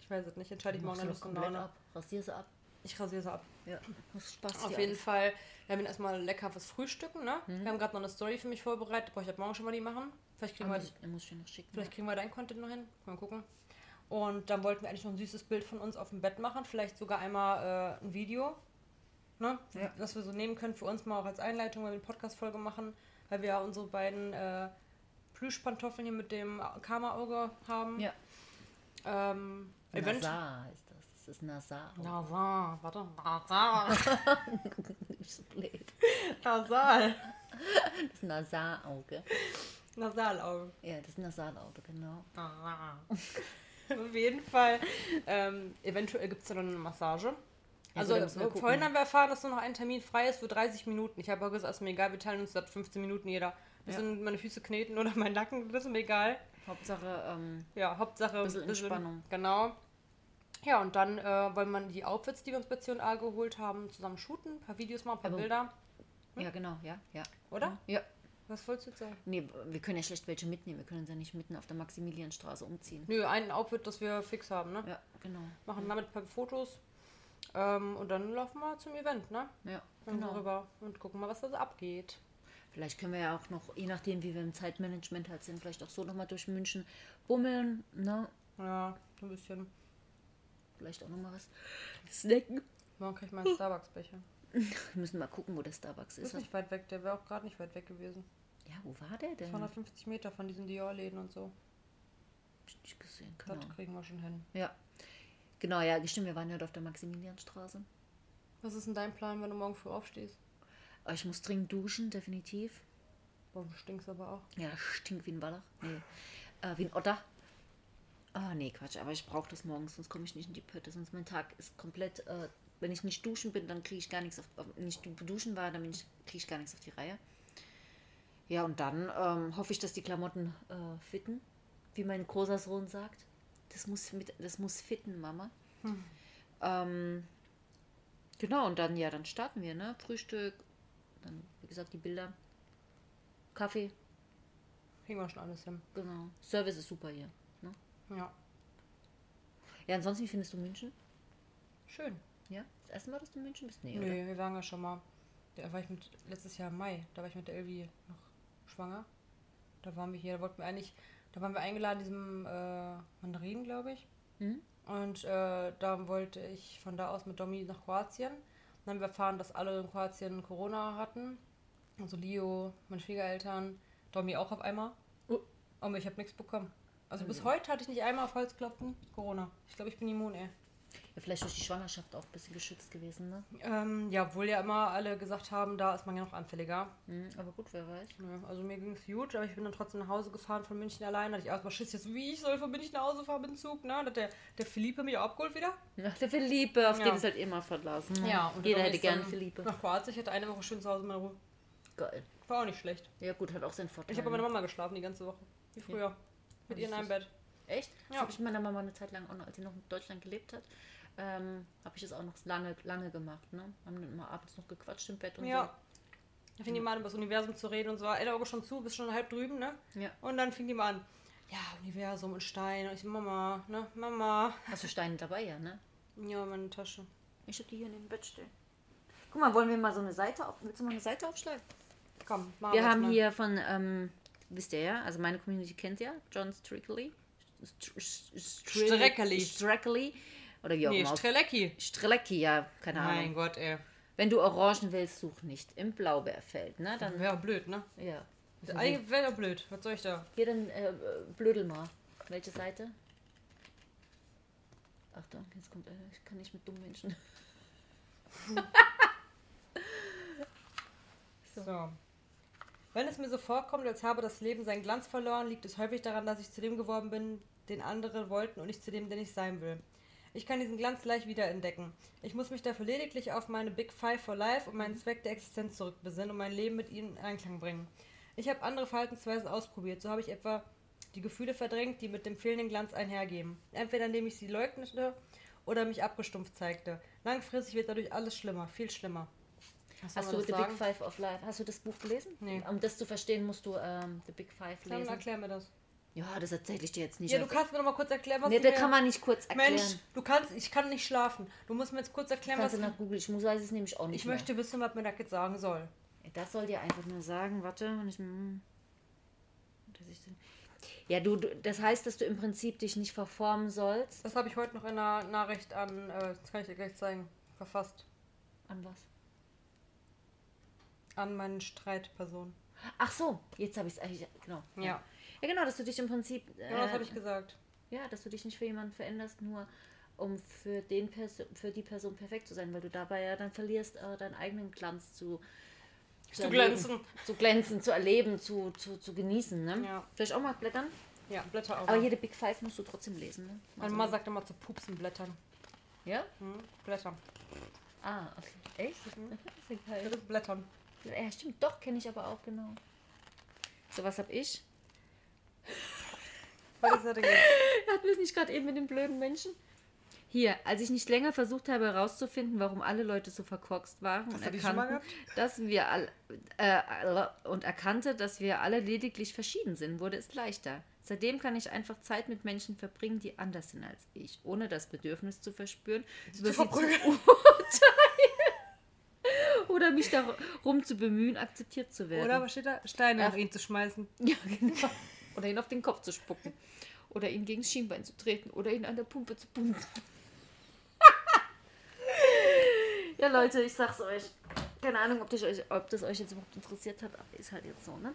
A: Ich weiß es nicht, entscheide ich morgen und
B: komplett ab. Rasier sie ab.
A: Ich rasiere sie ab.
B: Ja, muss Spaß
A: Auf jeden
B: alles.
A: Fall, wir haben erstmal lecker was frühstücken, ne?
B: Mhm.
A: Wir haben gerade noch eine Story für mich vorbereitet, brauche ich ab morgen schon mal die machen. Vielleicht kriegen, wir,
B: muss, ich- muss ich noch schicken.
A: vielleicht kriegen wir dein Content noch hin. Mal gucken. Und dann wollten wir eigentlich noch ein süßes Bild von uns auf dem Bett machen. Vielleicht sogar einmal äh, ein Video. Ne?
B: Ja.
A: Das wir so nehmen können für uns mal auch als Einleitung, weil wir eine Podcast-Folge machen. Weil wir ja unsere beiden äh, Plüschpantoffeln hier mit dem Karma-Auge haben.
B: Ja.
A: Ähm, Event.
B: Nasar heißt das. Das ist Nasar.
A: Nasal, warte.
B: Nicht so blöd.
A: Nasal.
B: Das ist Nasarauge.
A: Nasalauge.
B: Ja, das ist Nasalauge, genau.
A: Auf jeden Fall. Ähm, eventuell gibt es dann eine Massage. Also
B: gut, wir gucken.
A: vorhin haben wir erfahren, dass nur noch ein Termin frei ist für 30 Minuten. Ich habe auch gesagt, ist mir egal, wir teilen uns das 15 Minuten jeder. Das
B: Ja.
A: sind meine Füße kneten oder mein Nacken, das ist mir egal.
B: Hauptsache, ähm,
A: Ja, Hauptsache
B: Bisschen Entspannung.
A: Genau. Ja, und dann äh, wollen wir die Outfits, die wir uns bei C&A geholt haben, zusammen shooten. Ein paar Videos machen, ein paar
B: Aber-
A: Bilder.
B: ja genau, ja, ja.
A: Oder?
B: Ja.
A: Was wolltest du jetzt sagen?
B: Nee, wir können ja schlecht welche mitnehmen. Wir können uns ja nicht mitten auf der Maximilianstraße umziehen.
A: Nö, ein Outfit, das wir fix haben, ne?
B: Ja, genau.
A: Machen damit ein paar Fotos. Ähm, und dann laufen wir zum Event, ne?
B: Ja,
A: Dann
B: genau.
A: rüber und gucken mal, was da so abgeht.
B: Vielleicht können wir ja auch noch, je nachdem, wie wir im Zeitmanagement halt sind, vielleicht auch so nochmal durch München bummeln, ne?
A: Ja, ein bisschen.
B: Vielleicht auch nochmal was snacken.
A: Morgen krieg ich meinen Starbucks-Becher.
B: Wir müssen mal gucken, wo der Starbucks
A: Ist
B: ist.
A: nicht weit weg, der wäre auch gerade nicht weit weg gewesen.
B: Ja, wo war der denn?
A: 250 Meter von diesen Dior-Läden und so.
B: Ich nicht gesehen. Genau.
A: Das kriegen wir schon hin.
B: Ja. Genau, ja, stimmt, wir waren ja auf der Maximilianstraße.
A: Was ist denn dein Plan, wenn du morgen früh aufstehst?
B: Aber ich muss dringend duschen, definitiv.
A: Du stinkst aber auch.
B: Ja, stinkt wie ein Wallach. Nee. Äh, wie ein Otter. Ah, nee, Quatsch, aber ich brauche das morgens, sonst komme ich nicht in die Pötte. Sonst mein Tag ist komplett äh, wenn ich nicht duschen bin, dann kriege ich gar nichts auf, auf nicht du- duschen war, dann kriege ich gar nichts auf die Reihe. Ja, und dann ähm, hoffe ich, dass die Klamotten äh, fitten, wie mein großer Sohn sagt. Das muss, mit, das muss fitten, Mama. Ähm, genau, und dann, ja, dann starten wir, ne? Frühstück, dann, wie gesagt, die Bilder, Kaffee,
A: Kriegen wir schon alles hin.
B: genau. Service ist super hier. Ne?
A: Ja.
B: Ja, ansonsten, wie findest du München?
A: Schön.
B: Ja? Das erste Mal, dass du in München bist? Nee, oder?
A: Nee, wir waren ja schon mal. Da war ich mit letztes Jahr im Mai. Da war ich mit der Elvi noch schwanger. Da waren wir hier. Da wollten wir eigentlich. Da waren wir eingeladen, diesem äh, Mandarinen, glaube ich.
B: Mhm.
A: Und äh, da wollte ich von da aus mit Domi nach Kroatien. Dann haben wir erfahren, dass alle in Kroatien Corona hatten. Also Leo, meine Schwiegereltern, Domi auch auf einmal.
B: Oh.
A: Aber ich habe nichts bekommen. Also bis heute hatte ich nicht einmal auf Holz klopfen Corona. Ich glaube, ich bin immun, ey.
B: Ja, vielleicht durch die Schwangerschaft auch ein bisschen geschützt gewesen, ne?
A: Ähm, ja, obwohl ja immer alle gesagt haben, da ist man ja noch anfälliger.
B: Mhm, aber gut, wer weiß.
A: Ja, also mir ging es gut, aber ich bin dann trotzdem nach Hause gefahren von München allein. Da hatte ich erstmal Schiss, jetzt wie ich soll von München nach Hause fahren mit dem Zug, ne? Da hat der, der Philippe mich auch abgeholt wieder.
B: Ja, der Philippe, auf
A: Ja.
B: den ist halt immer verlassen. Ne?
A: Ja, und
B: Jeder
A: dann
B: hätte gern Philippe.
A: Nach Kroatien, ich hatte eine Woche schön zu Hause meine Ruhe.
B: Geil.
A: War auch nicht schlecht.
B: Ja, gut, hat auch seinen Vorteil.
A: Ich habe bei meiner Mama geschlafen die ganze Woche. Wie früher. Mit
B: Ja,
A: ihr in einem. Bett.
B: Echt? Das
A: Ja.
B: habe ich mit meiner Mama eine Zeit lang, auch noch, als sie noch in Deutschland gelebt hat, ähm, habe ich das auch noch lange, lange gemacht. Ne? Haben dann immer abends noch gequatscht im Bett und
A: Ja. Da fing die mal an, über das Universum zu reden und so. ein Auge schon zu, bist schon halb drüben, ne?
B: so. Ja.
A: Und dann fing die mal an. Ja, Universum und Stein. Und ich so, Mama, ne? Mama.
B: Hast du Steine dabei, ja, ne?
A: Ja, meine Tasche.
B: Ich habe die hier neben dem Bett stehen. Guck mal, wollen wir mal so eine Seite auf. Willst du mal eine Seite aufschlagen?
A: Komm, machen
B: Wir
A: jetzt
B: haben
A: mal.
B: hier von, ähm, wisst ihr ja, also meine Community kennt ja, John Strickley. Str- Str-
A: Streckerli.
B: Streckerli. Oder wie auch
A: Nee,
B: immer.
A: Strelecki.
B: Strelecki, ja, keine
A: Mein
B: Ahnung.
A: Gott, ey.
B: Wenn du Orangen willst, such nicht im Blaubeerfeld, ne? Dann,
A: Wäre blöd, ne?
B: ja.
A: Eigentlich wäre doch blöd. Was soll ich da?
B: Hier dann äh, blödel mal. Welche Seite? Achtung, jetzt kommt einer. Ich kann nicht mit dummen Menschen.
A: So. Wenn es mir so vorkommt, als habe das Leben seinen Glanz verloren, liegt es häufig daran, dass ich zu dem geworden bin, den andere wollten und nicht zu dem, den ich sein will. Ich kann diesen Glanz leicht wiederentdecken. Ich muss mich dafür lediglich auf meine Big Five for Life und meinen Zweck der Existenz zurückbesinnen und mein Leben mit ihnen in Einklang bringen. Ich habe andere Verhaltensweisen ausprobiert. So habe ich etwa die Gefühle verdrängt, die mit dem fehlenden Glanz einhergehen. Entweder indem ich sie leugnete oder mich abgestumpft zeigte. Langfristig wird dadurch alles schlimmer, viel schlimmer. Was
B: Hast du
A: das
B: The
A: sagen?
B: Big Five of Life? Hast du das Buch gelesen?
A: Nee.
B: Um das zu verstehen, musst du ähm, The Big Five
A: Dann
B: lesen.
A: erklär mir das.
B: Ja, das erzähle ich dir jetzt nicht.
A: Ja, du kannst mir noch mal kurz erklären, was
B: nee,
A: du
B: das
A: mir-
B: kann man nicht kurz erklären.
A: Mensch, du kannst, ich kann nicht schlafen. Du musst mir jetzt kurz erklären,
B: Kannst
A: was
B: du nach Google, ich muss weiß es nämlich auch nicht
A: ich
B: mehr.
A: möchte wissen, was mir das jetzt sagen soll.
B: Das soll dir einfach nur sagen, warte, ich, hm, ja, du, du, das heißt, dass du im Prinzip dich nicht verformen sollst.
A: Das habe ich heute noch in einer Nachricht an, äh, das kann ich dir gleich zeigen, verfasst.
B: An was?
A: An meine Streitperson.
B: Ach so, jetzt habe ich es eigentlich, genau.
A: Ja,
B: Ja, genau, dass du dich im Prinzip, äh,
A: ja das habe ich gesagt.
B: ja, dass du dich nicht für jemanden veränderst, nur um für, den Perso für die Person perfekt zu sein, weil du dabei ja dann verlierst, äh, deinen eigenen Glanz zu,
A: Zu
B: erleben,
A: glänzen.
B: Zu glänzen, zu erleben, zu, zu, zu genießen. Ne?
A: Ja.
B: Vielleicht auch mal blättern.
A: Ja, Blätter auch.
B: Aber jede Big Five musst du trotzdem lesen. Ne?
A: Meine Mama sagt immer zu pupsen Blättern.
B: Ja?
A: Hm? Blättern.
B: Ah, okay. Echt? Das ist ja geil.
A: Das ist Blättern.
B: Ja, stimmt, doch, kenne ich aber auch, genau. So, was hab ich?
A: Was ist das denn jetzt?
B: Hatten wir es nicht gerade eben mit den blöden Menschen? Hier, als ich nicht länger versucht habe herauszufinden, warum alle Leute so verkorkst waren und erkannten, dass wir all, äh, und erkannte, dass wir alle lediglich verschieden sind, wurde es leichter. Seitdem kann ich einfach Zeit mit Menschen verbringen, die anders sind als ich, ohne das Bedürfnis zu verspüren, über sie zu urteilen oder mich darum zu bemühen, akzeptiert zu werden.
A: Oder was steht da? Steine
B: Ja.
A: nach ihm zu schmeißen.
B: Ja, genau. Oder ihn auf den Kopf zu spucken. Oder ihn gegen das Schienbein zu treten. Oder ihn an der Pumpe zu pumpen. ja, Leute, ich sag's euch. Keine Ahnung, ob das, euch, ob das euch jetzt überhaupt interessiert hat, aber ist halt jetzt so, ne?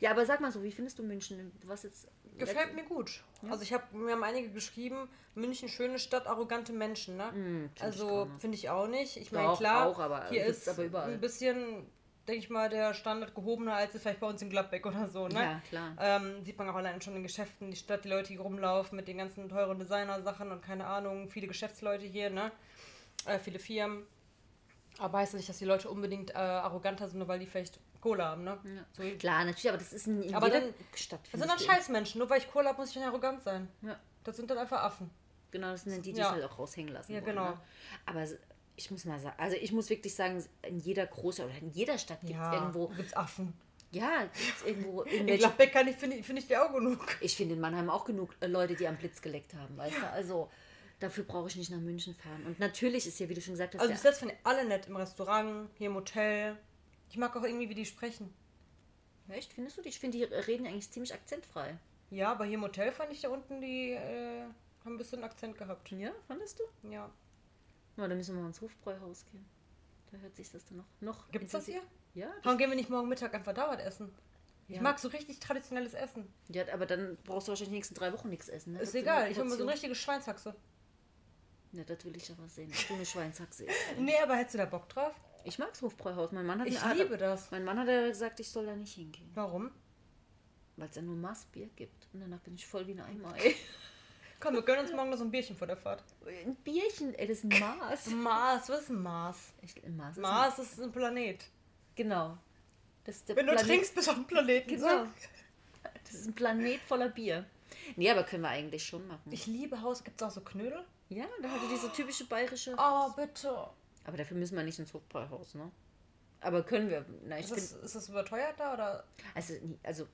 B: Ja, aber sag mal so, wie findest du München? Warst jetzt.
A: Gefällt mir gut. Also ich habe mir haben einige geschrieben, München schöne Stadt, arrogante Menschen, ne?
B: find ich
A: also finde ich auch nicht. Ich meine klar,
B: auch, aber
A: hier ist
B: aber überall.
A: ein bisschen, denke ich mal, der Standard gehobener als es vielleicht bei uns in Gladbeck oder so, ne?
B: Ja, klar.
A: Ähm, sieht man auch allein schon in Geschäften, die Stadt, die Leute, die rumlaufen mit den ganzen teuren Designer-Sachen und keine Ahnung, viele Geschäftsleute hier, ne? äh, viele Firmen. Aber heißt ja nicht, dass die Leute unbedingt äh, arroganter sind, nur weil die vielleicht Kohle haben, ne?
B: Ja.
A: So,
B: Klar, natürlich, aber das ist in,
A: Aber
B: jeder
A: dann-
B: Stadt.
A: das sind dann. Scheißmenschen. Nur weil ich Kohle habe, muss ich dann arrogant sein.
B: Ja.
A: Das sind dann einfach Affen.
B: Genau, das sind dann die, die
A: Ja.
B: es halt auch raushängen lassen.
A: Ja,
B: wollen,
A: genau.
B: Ne? Aber ich muss mal sagen, also ich muss wirklich sagen, in jeder Großstadt oder in jeder Stadt gibt es
A: Ja,
B: irgendwo,
A: gibt's Affen.
B: ja, gibt es irgendwo
A: In. Gladbeck kann ich, finde ich, find ich dir auch genug.
B: Ich finde in Mannheim auch genug äh, Leute, die am Blitz geleckt haben, weißt du? Also dafür brauche ich nicht nach München fahren. Und natürlich ist ja, wie du schon gesagt hast,
A: Also bis jetzt finde ich alle nett im Restaurant, hier im Hotel. Ich mag auch irgendwie, wie die sprechen.
B: echt, findest du die? Ich finde, die reden eigentlich ziemlich akzentfrei.
A: Ja, aber hier im Hotel fand ich da unten, die äh, haben ein bisschen Akzent gehabt.
B: Ja, fandest du?
A: Ja.
B: Na, dann müssen wir mal ins Hofbräuhaus gehen. Da hört sich das dann noch. noch
A: Gibt's das hier?
B: Ja, das,
A: Warum gehen wir nicht morgen Mittag einfach da was essen? Ich
B: Ja.
A: mag so richtig traditionelles Essen.
B: ja, aber dann brauchst du wahrscheinlich die nächsten drei Wochen nichts essen. Ne?
A: Ist egal, ich will mal so eine richtige Schweinshaxe.
B: Ja, das will ich aber sehen. dass Du eine Schweinshaxe isst.
A: Nee, aber hättest du da Bock drauf?
B: Ich mag's Hofbräuhaus. Mein Mann hat
A: Ich
B: mir-
A: liebe das.
B: Mein Mann hat ja gesagt, ich soll da nicht hingehen.
A: Warum?
B: Weil es ja nur Maßbier gibt. Und danach bin ich voll wie ein Eimer. Ey.
A: Komm, wir gönnen uns morgen noch so ein Bierchen vor der Fahrt.
B: Ein Bierchen, ey, das ist ein Maß.
A: Mars, was ist ein Mars?
B: Echt, ein Maß ist
A: Mars ist ein Planet.
B: Ein, genau. Das ist der
A: Wenn du
B: Planet-
A: trinkst, bist du auf dem Planeten.
B: Genau. Das ist ein Planet voller Bier. Nee, aber können wir eigentlich schon machen.
A: Ich liebe Haus. Gibt es auch so Knödel?
B: Ja, da hatte diese typische bayerische.
A: Oh, bitte.
B: Aber dafür müssen wir nicht ins Hofbräuhaus, ne? Aber können wir. Na, ich
A: Ist das, ist das überteuert da oder?
B: also, also,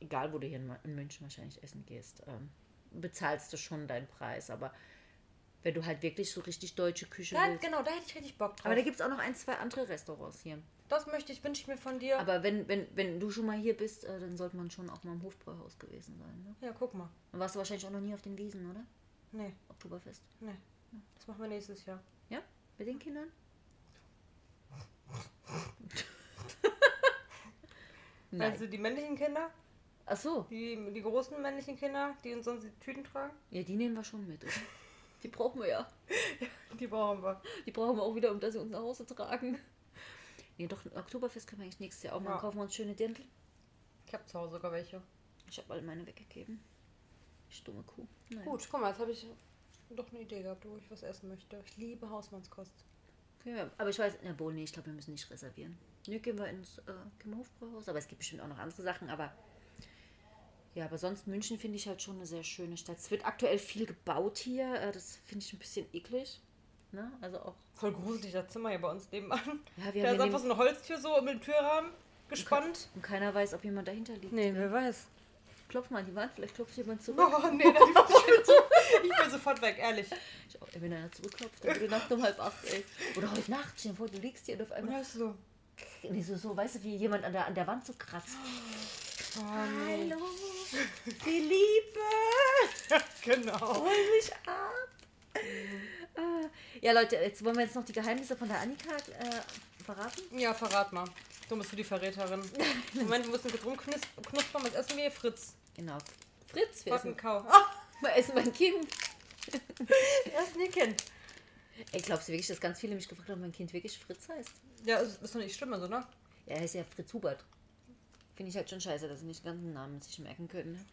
B: egal wo du hier in München wahrscheinlich essen gehst, ähm, bezahlst du schon deinen Preis. Aber wenn du halt wirklich so richtig deutsche Küche
A: Da,
B: willst.
A: genau, da hätte ich richtig Bock drauf.
B: Aber da gibt es auch noch ein, zwei andere Restaurants hier.
A: das möchte ich, wünsche ich mir von dir.
B: Aber wenn, wenn, wenn du schon mal hier bist, äh, dann sollte man schon auch mal im Hofbräuhaus gewesen sein. Ne?
A: ja, guck mal.
B: Dann warst du wahrscheinlich auch noch nie auf den Wiesen, oder?
A: Nee,
B: Oktoberfest.
A: nee. Das machen wir nächstes Jahr.
B: Ja? Mit den Kindern? Nein.
A: Also die männlichen Kinder,
B: Ach so.
A: die, die großen männlichen Kinder, die uns sonst die Tüten tragen,
B: Ja, die nehmen wir schon mit, oder? Die brauchen wir ja.
A: die brauchen wir.
B: Die brauchen wir auch wieder, um dass sie uns nach Hause tragen. Nee, doch, Oktoberfest können wir eigentlich nächstes Jahr auch machen.
A: Ja.
B: Kaufen wir uns schöne Dirndl.
A: Ich habe zu Hause sogar welche.
B: Ich habe alle meine weggegeben. Stumme Kuh. Nein.
A: Gut, guck mal, jetzt habe ich doch eine Idee gehabt, wo ich was essen möchte. Ich liebe Hausmannskost.
B: Okay, ja, aber ich weiß, ja, wohl, nee, ich glaube, wir müssen nicht reservieren. Ne, gehen wir ins äh, Hofbräuhaus. Aber es gibt bestimmt auch noch andere Sachen. Aber ja, aber sonst München finde ich halt schon eine sehr schöne Stadt. Es wird aktuell viel gebaut hier. Äh, das finde ich ein bisschen eklig. Ne? Also auch.
A: Voll gruselig, das Zimmer hier bei uns nebenan.
B: Ja, wir
A: Da
B: haben
A: ist
B: ja
A: einfach so eine Holztür so mit dem Türrahmen gespannt.
B: Und keiner weiß, ob jemand dahinter liegt.
A: Nee, wer weiß.
B: Klopf mal an die Wand, vielleicht klopft jemand zurück.
A: Oh nee, das ich, will so, ich will sofort weg, ehrlich.
B: Ich, oh, wenn einer zurückklopft, dann Nacht um halb acht, ey. Oder heute Nacht, stell dir vor, du liegst hier und auf einmal.
A: dann ist so.
B: Nee, so, so, weißt du, wie jemand an der, an der Wand so kratzt.
A: Oh, nee.
B: Hallo, die Liebe,
A: Genau.
B: hol mich ab. Ah, Ja, Leute, jetzt wollen wir jetzt noch die Geheimnisse von der Annika äh, verraten.
A: Ja, verrat mal. Du bist du die Verräterin. Moment, wir müssen kurz rumknuspern. Was essen wir? Fritz.
B: Genau. Fritz, wir essen,
A: Kau. Ah,
B: essen mein Kind.
A: wir essen ihr Kind.
B: Glaubst du wirklich, dass ganz viele mich gefragt haben, ob mein Kind wirklich Fritz heißt?
A: Ja, ist, ist doch nicht schlimm, also, ne?
B: Ja, er heißt ja Fritz Hubert. Finde ich halt schon scheiße, dass sie nicht den ganzen Namen sich merken können. Ne?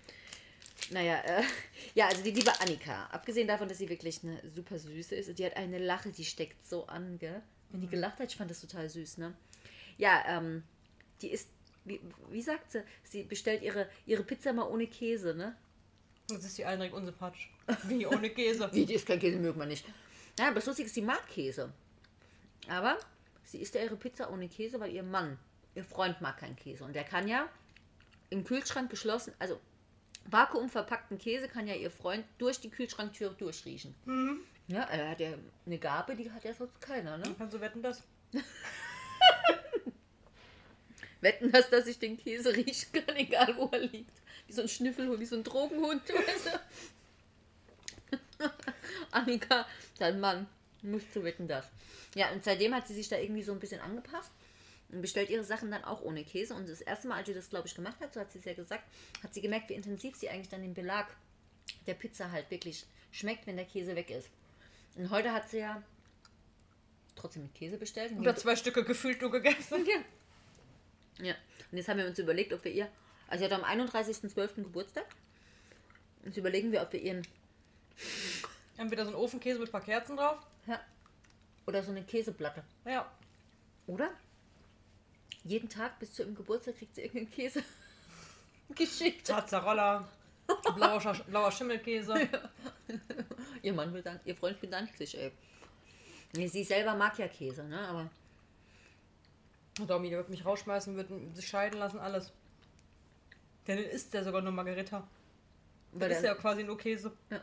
B: Naja, äh, ja, also die liebe Annika. Abgesehen davon, dass sie wirklich eine super süße ist. Die hat eine Lache, die steckt so an, gell? Wenn die gelacht hat, ich fand das total süß, ne? Ja, ähm, die ist, wie, wie sagt sie? Sie bestellt ihre, ihre Pizza mal ohne Käse, ne?
A: Das ist die allen direkt unsympathisch. Wie ohne Käse.
B: Wie, die ist kein Käse, mögen wir nicht. Ja, aber das Lustige ist, sie mag Käse. Aber sie isst ja ihre Pizza ohne Käse, weil ihr Mann, ihr Freund mag keinen Käse. Und der kann ja im Kühlschrank geschlossen, also vakuumverpackten Käse kann ja ihr Freund durch die Kühlschranktür durchriechen. Ja, er hat ja eine Gabe, die hat ja sonst keiner, ne?
A: Kannst du wetten, das?
B: Wetten, dass, dass ich den Käse riechen kann, egal wo er liegt. Wie so ein Schnüffelhund, wie so ein Drogenhund, weißt du? Annika, dein Mann, musst du wetten das. Ja, und seitdem hat sie sich da irgendwie so ein bisschen angepasst und bestellt ihre Sachen dann auch ohne Käse. Und das erste Mal, als sie das, glaube ich, gemacht hat, so hat sie es ja gesagt, hat sie gemerkt, wie intensiv sie eigentlich dann den Belag der Pizza halt wirklich schmeckt, wenn der Käse weg ist. Und heute hat sie ja trotzdem mit Käse bestellt.
A: Oder zwei Stücke gefühlt nur gegessen.
B: Ja. Ja. Und jetzt haben wir uns überlegt, ob wir ihr. Also sie hat am 31.12. Geburtstag. Jetzt überlegen wir, ob wir ihren.
A: Entweder so ein Ofenkäse mit ein paar Kerzen drauf.
B: Ja. Oder so eine Käseplatte.
A: Ja.
B: Oder? Jeden Tag bis zu ihrem Geburtstag kriegt sie irgendeinen Käse geschickt.
A: Mozzarella, blauer, Scha- blauer Schimmelkäse.
B: Ihr Mann bedankt, ihr Freund bedankt sich, ey. Sie selber mag ja Käse, ne? Aber
A: Domi, der wird mich rausschmeißen, wird sich scheiden lassen, alles. Denn dann isst der sogar nur Margarita.
B: weil
A: Das ist ja quasi nur Käse.
B: Ja.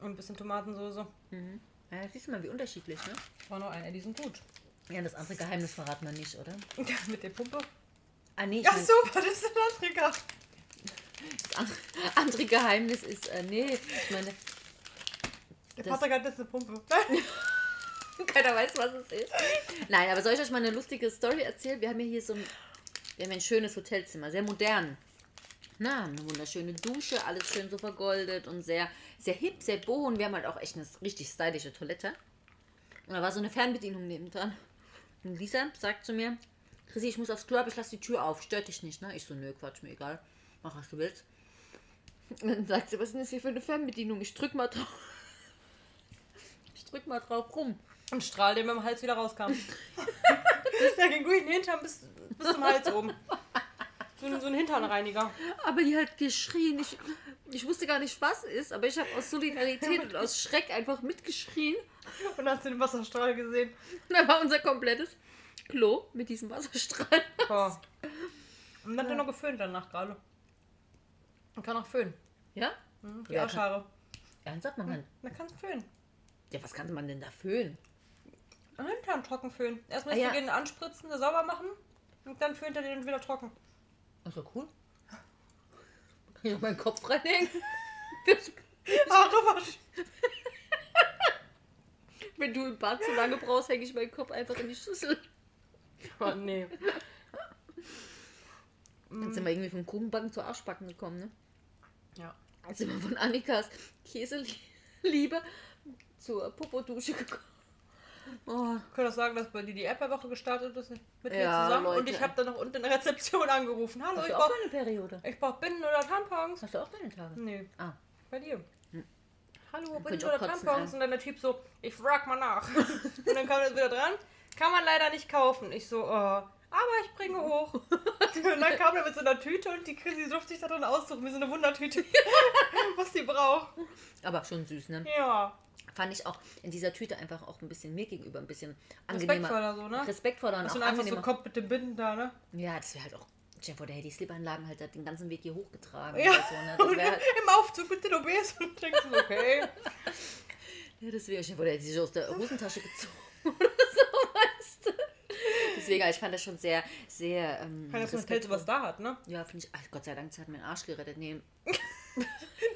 A: Und ein bisschen Tomatensauce.
B: Mhm. Ja, siehst du mal, wie unterschiedlich, ne?
A: War noch ein, die sind gut.
B: Ja, das andere Geheimnis verraten wir nicht, oder?
A: Mit der Pumpe.
B: Ah, nee, ich
A: Ach
B: mein,
A: so, was ist denn Digga?
B: das andere, Geheimnis ist, äh, nee, ich meine,
A: Der
B: Das-
A: hat jetzt eine Pumpe.
B: keiner weiß, was es ist. Nein, aber soll ich euch mal eine lustige Story erzählen? Wir haben ja hier so ein, wir haben ein schönes Hotelzimmer, sehr modern. Na, eine wunderschöne Dusche, alles schön so vergoldet und sehr, sehr hip, sehr boho. Und wir haben halt auch echt eine richtig stylische Toilette. Und da war so eine Fernbedienung nebendran. Und Lisa sagt zu mir, Chrissy, ich muss aufs Klo, aber ich lasse die Tür auf. Stört dich nicht, ne? Ich so, nö, Quatsch, mir egal. Mach, was du willst. Und dann sagt sie, was ist denn das hier für eine Fernbedienung? Ich drück mal drauf. Ich drück mal drauf rum.
A: Ein Strahl, der mit dem Hals wieder rauskam. der ging durch den Hintern bis, bis zum Hals oben. So ein, so ein Hinternreiniger.
B: Aber die hat geschrien. Ich, ich wusste gar nicht, was ist, aber ich habe aus Solidarität und aus Schreck einfach mitgeschrien.
A: Und hast du den Wasserstrahl gesehen.
B: Und dann war unser komplettes Klo mit diesem Wasserstrahl.
A: Boah. Und dann hat er noch geföhnt danach gerade. Man kann auch föhnen.
B: Ja?
A: Mhm, Die
B: Ja,
A: Arschhaare.
B: Ernsthaft, man kann.
A: Man kann föhnen.
B: Ja, was kann man denn da föhnen?
A: Hintern trocken föhnen. Erstmal
B: Ah, ja.
A: den anspritzen, sauber machen. Und dann föhnt er den wieder trocken.
B: Ach so, cool. Kann ich auch meinen Kopf reinhängen? Das,
A: Ach, du warst.
B: wenn du im Bad zu lange brauchst, hänge ich meinen Kopf einfach in die Schüssel.
A: Oh, nee.
B: Dann sind wir irgendwie vom Kuchenbacken zu Arschbacken gekommen, ne?
A: Ja.
B: Dann sind wir von Annikas Käseliebe zur Popodusche gekommen. Oh,
A: Ich kann auch sagen, dass bei dir die App-Woche gestartet ist mit mir
B: Ja,
A: zusammen. Und
B: Leute.
A: ich habe dann noch unten in der Rezeption angerufen. Hallo,
B: hast
A: ich brauche
B: deine Periode?
A: ich brauch Binden oder Tampons.
B: Hast du auch deine Tage?
A: Nee,
B: Ah,
A: bei dir. Hallo,
B: könnte
A: Binden oder
B: kotzen,
A: Tampons?
B: ey.
A: Und dann der Typ so, ich frag mal nach. und dann kam er wieder dran. Kann man leider nicht kaufen. Ich so, oh, aber ich bringe hoch. und dann kam er mit so einer Tüte und die Chrissy durfte sich da drin aussuchen, wie so eine Wundertüte, was die braucht.
B: aber schon süß, ne?
A: Ja,
B: Fand ich auch in dieser Tüte einfach auch ein bisschen mir gegenüber ein bisschen angenehmer.
A: respektvoller so, ne?
B: Respektvoller und auch
A: sind einfach so kommt mit dem Binden da, ne?
B: ja, das wäre halt auch. Stell vor, der hätte die Slipanlagen halt den ganzen Weg hier hochgetragen.
A: Ja.
B: Oder so, ne? Halt,
A: im Aufzug mit den OBs und denkst du, okay.
B: ja, das wäre, dir vor, der hätte sich aus der Hosentasche gezogen oder so, weißt du? Deswegen, ich fand das schon sehr, sehr. Ähm,
A: Kann das Hotel was da hat, ne?
B: Ja, finde ich. Ach, Gott sei Dank, das hat meinen Arsch gerettet. Nee.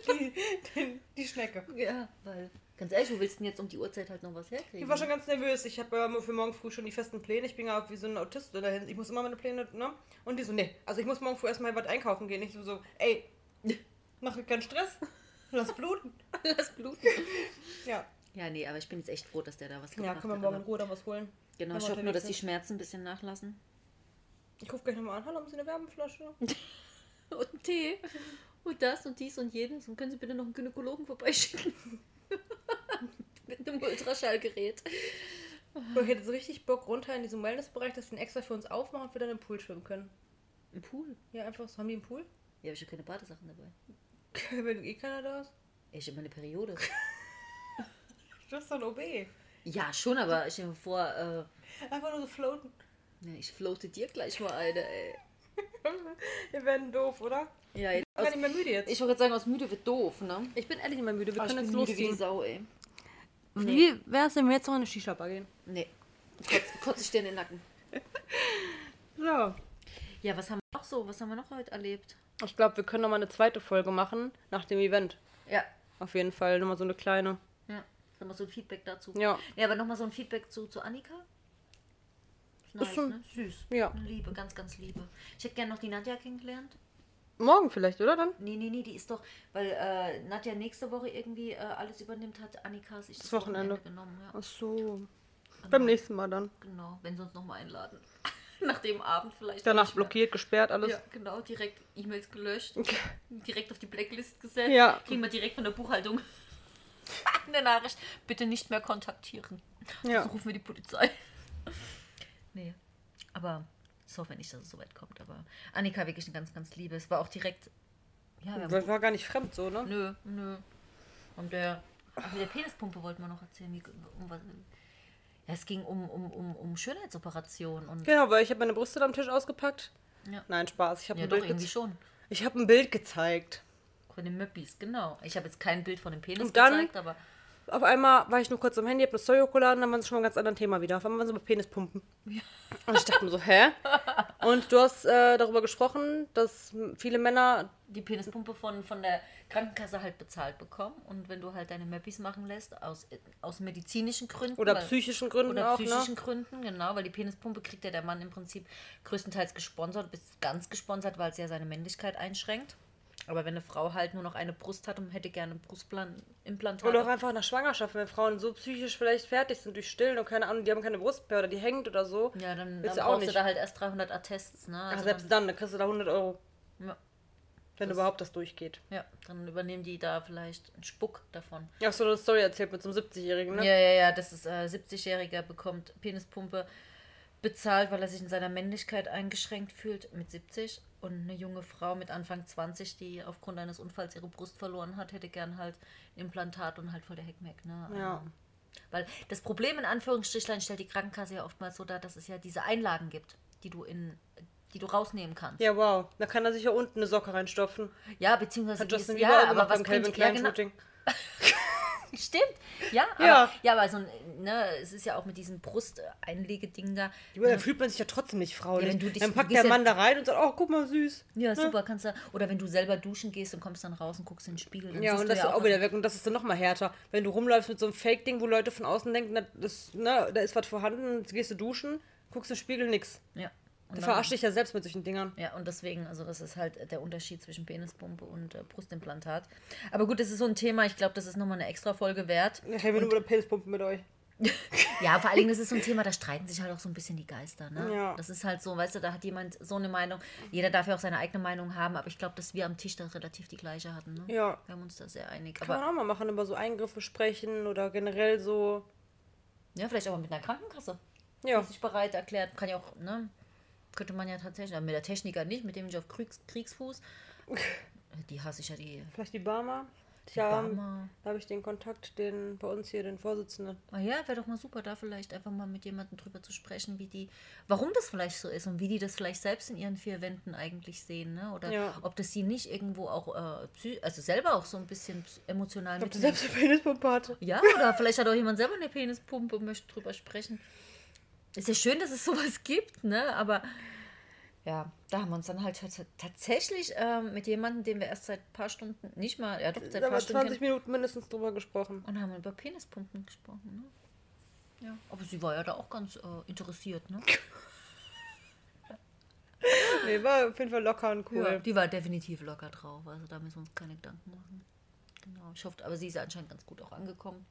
A: Die, die, die Schnecke.
B: Ja, weil. Ganz ehrlich, wo willst du denn jetzt um die Uhrzeit halt noch was herkriegen?
A: Ich war schon ganz nervös. Ich habe ja für morgen früh schon die festen Pläne. Ich bin ja wie so ein Autist dahin. Ich muss immer meine Pläne, ne? Und die so, nee. Also ich muss morgen früh erstmal was einkaufen gehen. Ich so, so ey, mach mir keinen Stress. Lass bluten.
B: Lass bluten.
A: Ja.
B: Ja, nee, aber ich bin jetzt echt froh, dass der da was
A: Ja,
B: gebracht
A: können wir
B: hat.
A: morgen in Ruhe dann was holen.
B: Genau, ich hoffe nur, dass die Schmerzen ein bisschen nachlassen.
A: Ich rufe gleich nochmal an. Hallo, haben Sie eine Wärmeflasche?
B: Und einen Tee. Und das und dies und jenes. Und können Sie bitte noch einen Gynäkologen vorbeischicken? Mit einem Ultraschallgerät.
A: Ich hätte so richtig Bock runter in diesen Wellnessbereich, dass die den extra für uns aufmachen und wir dann im Pool schwimmen können.
B: Im Pool?
A: Ja, einfach so. Haben die einen Pool?
B: Ja, aber ich habe keine Badesachen dabei.
A: Wenn eh keiner da ist.
B: Ich habe meine Periode.
A: Das ist doch ein OB.
B: Ja, schon, aber ich stell mir vor, äh,
A: Einfach nur so floaten.
B: ja, ich floate dir gleich mal eine, ey.
A: Wir werden doof, oder?
B: Ja,
A: Ich bin gar nicht mehr müde jetzt.
B: ich wollte gerade sagen, aus müde wird doof, ne?
A: Ich bin ehrlich nicht mehr müde. Wir
B: Aber ich
A: können
B: bin
A: jetzt
B: müde wie. Sau, ey.
A: Wie wäre es, wenn wir jetzt noch in eine Shisha-Bar gehen?
B: Nee. Kotz ich dir in den Nacken.
A: So.
B: Ja, was haben wir noch so? Was haben wir noch heute erlebt?
A: Ich glaube, wir können noch mal eine zweite Folge machen nach dem Event.
B: Ja.
A: Auf jeden Fall. Nochmal so eine kleine.
B: Ja. Sag mal so ein Feedback dazu.
A: Ja.
B: Ja, aber nochmal so ein Feedback zu, zu Annika. Ist nice,
A: schon-
B: ne? Süß.
A: Ja.
B: Liebe, ganz, ganz liebe. Ich hätte gerne noch die Nadja kennengelernt.
A: Morgen vielleicht, oder dann?
B: Nee, nee, nee, die ist doch, weil äh, Nadja nächste Woche irgendwie äh, alles übernimmt, hat Annika sich das,
A: Das Wochenende.
B: genommen. Ja.
A: Ach so. Beim nächsten Mal dann.
B: Genau, wenn sie uns nochmal einladen. Nach dem Abend vielleicht.
A: Danach blockiert, gesperrt, alles.
B: Ja, genau, direkt E-Mails gelöscht. direkt auf die Blacklist gesetzt.
A: Ja.
B: Kriegen wir direkt von der Buchhaltung eine Nachricht. Bitte nicht mehr kontaktieren.
A: Ja.
B: So rufen wir die Polizei. nee. Aber ich hoffe nicht, dass es so weit kommt. Aber Annika wirklich eine ganz, ganz liebe. Es war auch direkt. Ja,
A: Das war gar nicht fremd so, ne?
B: Nö, nö. Und der, mit der Penispumpe wollten wir noch erzählen. Wie, um was, ja, es ging um, um, um, um Schönheitsoperationen und
A: Genau, weil ich habe meine Brüste am Tisch ausgepackt.
B: Ja.
A: Nein, Spaß. Ich habe
B: ja
A: ein,
B: doch
A: Bild
B: irgendwie schon.
A: ich hab ein Bild gezeigt.
B: Von den Möppis, genau. Ich habe jetzt kein Bild von dem Penis
A: Und dann-
B: gezeigt, aber
A: Auf einmal war ich nur kurz am Handy, hab eine Story hochgeladen, dann waren sie schon mal ein ganz anderen Thema wieder. Auf einmal waren sie bei Penispumpen. Und ich dachte mir so, hä? Und du hast äh, darüber gesprochen, dass viele Männer
B: die Penispumpe von, von der Krankenkasse halt bezahlt bekommen. Und wenn du halt deine Möppis machen lässt, aus, aus medizinischen Gründen.
A: oder
B: weil-
A: psychischen Gründen
B: Oder
A: auch,
B: psychischen
A: ne?
B: Gründen, genau, weil die Penispumpe kriegt ja der Mann im Prinzip größtenteils gesponsert, bis ganz gesponsert, weil es ja seine Männlichkeit einschränkt. Aber wenn eine Frau halt nur noch eine Brust hat und hätte gerne ein Brustimplantat.
A: Oder auch einfach nach Schwangerschaft, wenn Frauen so psychisch vielleicht fertig sind durch Stillen und keine Ahnung, die haben keine Brust mehr oder die hängt oder so.
B: ja, dann, dann
A: du auch
B: brauchst du da halt erst 300 Attests, ne?
A: Ach,
B: Also
A: selbst dann, dann kriegst du da 100 Euro,
B: ja,
A: wenn
B: Das-
A: überhaupt das durchgeht.
B: ja, dann übernehmen die da vielleicht einen Spuck davon.
A: Ja, hast du eine Story erzählt mit so einem 70-Jährigen, ne?
B: Ja, ja, ja, das ist äh, 70-Jähriger bekommt Penispumpe bezahlt, weil er sich in seiner Männlichkeit eingeschränkt fühlt mit 70 und eine junge Frau mit Anfang 20, die aufgrund eines Unfalls ihre Brust verloren hat, hätte gern halt ein Implantat und halt voll der Heckmeck, ne?
A: Ja.
B: Also, Weil das Problem in Anführungsstrichlein stellt die Krankenkasse ja oftmals so dar, dass es ja diese Einlagen gibt, die du in die du rausnehmen kannst.
A: Ja, wow. Da kann er sich ja unten eine Socke reinstopfen.
B: Ja, beziehungsweise
A: Hat
B: die
A: Justin
B: ist, ja, aber was bringt ja, genau. Stimmt, ja,
A: Ja.
B: aber, ja, aber so ne, es ist ja auch mit diesem Brusteinlegeding da.
A: Aber da fühlt man sich ja trotzdem nicht fraulich.
B: Ja, dich-
A: dann packt der
B: ja-
A: Mann da rein und sagt, oh, guck mal, süß.
B: Ja, super, kannst du. Oder wenn du selber duschen gehst und kommst dann raus und guckst in den Spiegel. Dann
A: Ja, und das ist auch wieder weg. Und das ist dann noch mal härter. Wenn du rumläufst mit so einem Fake-Ding, wo Leute von außen denken, das, ne, da ist was vorhanden, jetzt gehst du duschen, guckst im Spiegel, nix.
B: Ja.
A: Du
B: Und
A: verarsch dich ja selbst mit solchen Dingern.
B: Ja, und deswegen, also das ist halt der Unterschied zwischen Penispumpe und äh, Brustimplantat. Aber gut, das ist so ein Thema, ich glaube, das ist nochmal eine extra Folge wert.
A: Ich rede nur über Penispumpen mit euch.
B: Ja, vor allen Dingen, das ist so ein Thema, da streiten sich halt auch so ein bisschen die Geister. Ne?
A: Ja.
B: Das ist halt so, weißt du, da hat jemand so eine Meinung. Jeder darf ja auch seine eigene Meinung haben, aber ich glaube, dass wir am Tisch da relativ die gleiche hatten. Ne?
A: Ja.
B: Wir haben uns da sehr einig.
A: Kann
B: Aber
A: man auch mal machen, über so Eingriffe sprechen oder generell so.
B: ja, vielleicht auch mit einer Krankenkasse.
A: Ja.
B: sich bereit erklärt. Kann ja auch, ne? Könnte man ja tatsächlich, aber mit der Techniker nicht, mit dem ich auf Kriegs Kriegsfuß. Die hasse ich ja, die.
A: Vielleicht die Barmer. Tja,
B: Barmer.
A: da habe ich den Kontakt, den bei uns hier, den Vorsitzenden.
B: Ah ja, wäre doch mal super, da vielleicht einfach mal mit jemandem drüber zu sprechen, wie die, warum das vielleicht so ist und wie die das vielleicht selbst in ihren vier Wänden eigentlich sehen, ne? Oder
A: Ja.
B: ob das sie nicht irgendwo auch, äh, also selber auch so ein bisschen emotional
A: Ob du selbst eine Penispumpe hatte.
B: Ja, oder vielleicht hat auch jemand selber eine Penispumpe und möchte drüber sprechen. Ist ja schön, dass es sowas gibt, ne? Aber ja, da haben wir uns dann halt tats- tatsächlich ähm, mit jemandem, den wir erst seit ein paar Stunden, nicht mal, ja doch, seit ein paar Stunden
A: 20
B: kennen,
A: Minuten mindestens drüber gesprochen.
B: und haben über Penispumpen gesprochen, ne? Ja, aber sie war ja da auch ganz äh, interessiert, ne?
A: Nee, war auf jeden Fall locker und cool.
B: Ja, die war definitiv locker drauf, also da müssen wir uns keine Gedanken machen. Genau, ich hoffe, aber sie ist anscheinend ganz gut auch angekommen.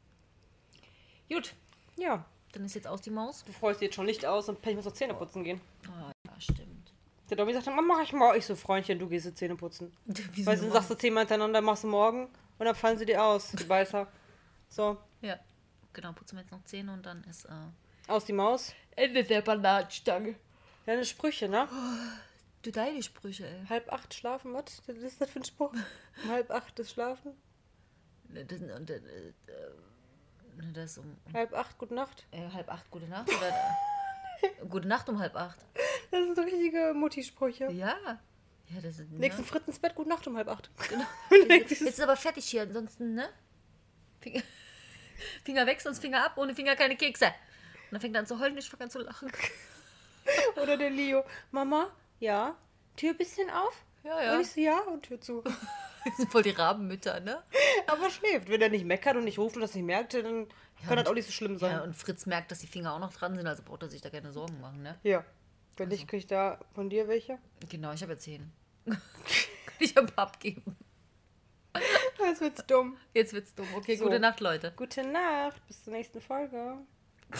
B: Gut,
A: Ja.
B: Dann ist jetzt aus die Maus.
A: Du freust dich jetzt schon Licht aus und ich muss noch Zähne putzen gehen.
B: Ah, ja, stimmt.
A: Der Domi sagt, dann mach ich mal. Ich so, Freundchen, du gehst jetzt Zähne putzen.
B: Wieso
A: Weißt du, dann sagst du zehnmal hintereinander, machst du morgen und dann fallen sie dir aus, die Beißer. So,
B: Ja, genau, putzen wir jetzt noch Zähne und dann ist äh,
A: aus die Maus.
B: Ende der Bananenstange.
A: Deine Sprüche, ne?
B: Du deine Sprüche, ey.
A: Halb acht schlafen, was? Was ist das für ein Spruch? Halb acht ist schlafen?
B: Das, und, äh, äh, das ist um, um
A: Halb acht, gute Nacht?
B: äh, halb acht, gute Nacht oder gute Nacht um halb acht.
A: Das sind so richtige Mutti-Sprüche.
B: Ja. Ja, das ist.
A: Nächsten
B: ne?
A: Fritz ins Bett, gute Nacht um halb acht.
B: Genau.
A: Jetzt
B: Jetzt ist aber fertig hier, ansonsten, ne? Finger, Finger weg, sonst Finger ab, ohne Finger keine Kekse. Und dann fängt er an zu heulen, ich fange an zu lachen.
A: Oder der Leo. Mama, ja? Tür ein bisschen auf?
B: Ja, ja.
A: Und ich so, ja, und Tür zu.
B: Das sind voll die Rabenmütter, ne?
A: Aber schläft. Wenn er nicht meckert und nicht ruft und das nicht merkt, dann kann das auch nicht so schlimm sein.
B: Ja, und Fritz merkt, dass die Finger auch noch dran sind, also braucht er sich da keine Sorgen machen, ne?
A: Ja. Wenn nicht, krieg ich da von dir welche.
B: Genau, ich habe ja zehn. Kann ich habe abgeben.
A: Das wird's dumm.
B: Jetzt wird's dumm. Okay,
A: So.
B: gute Nacht, Leute.
A: Gute Nacht. Bis zur nächsten Folge.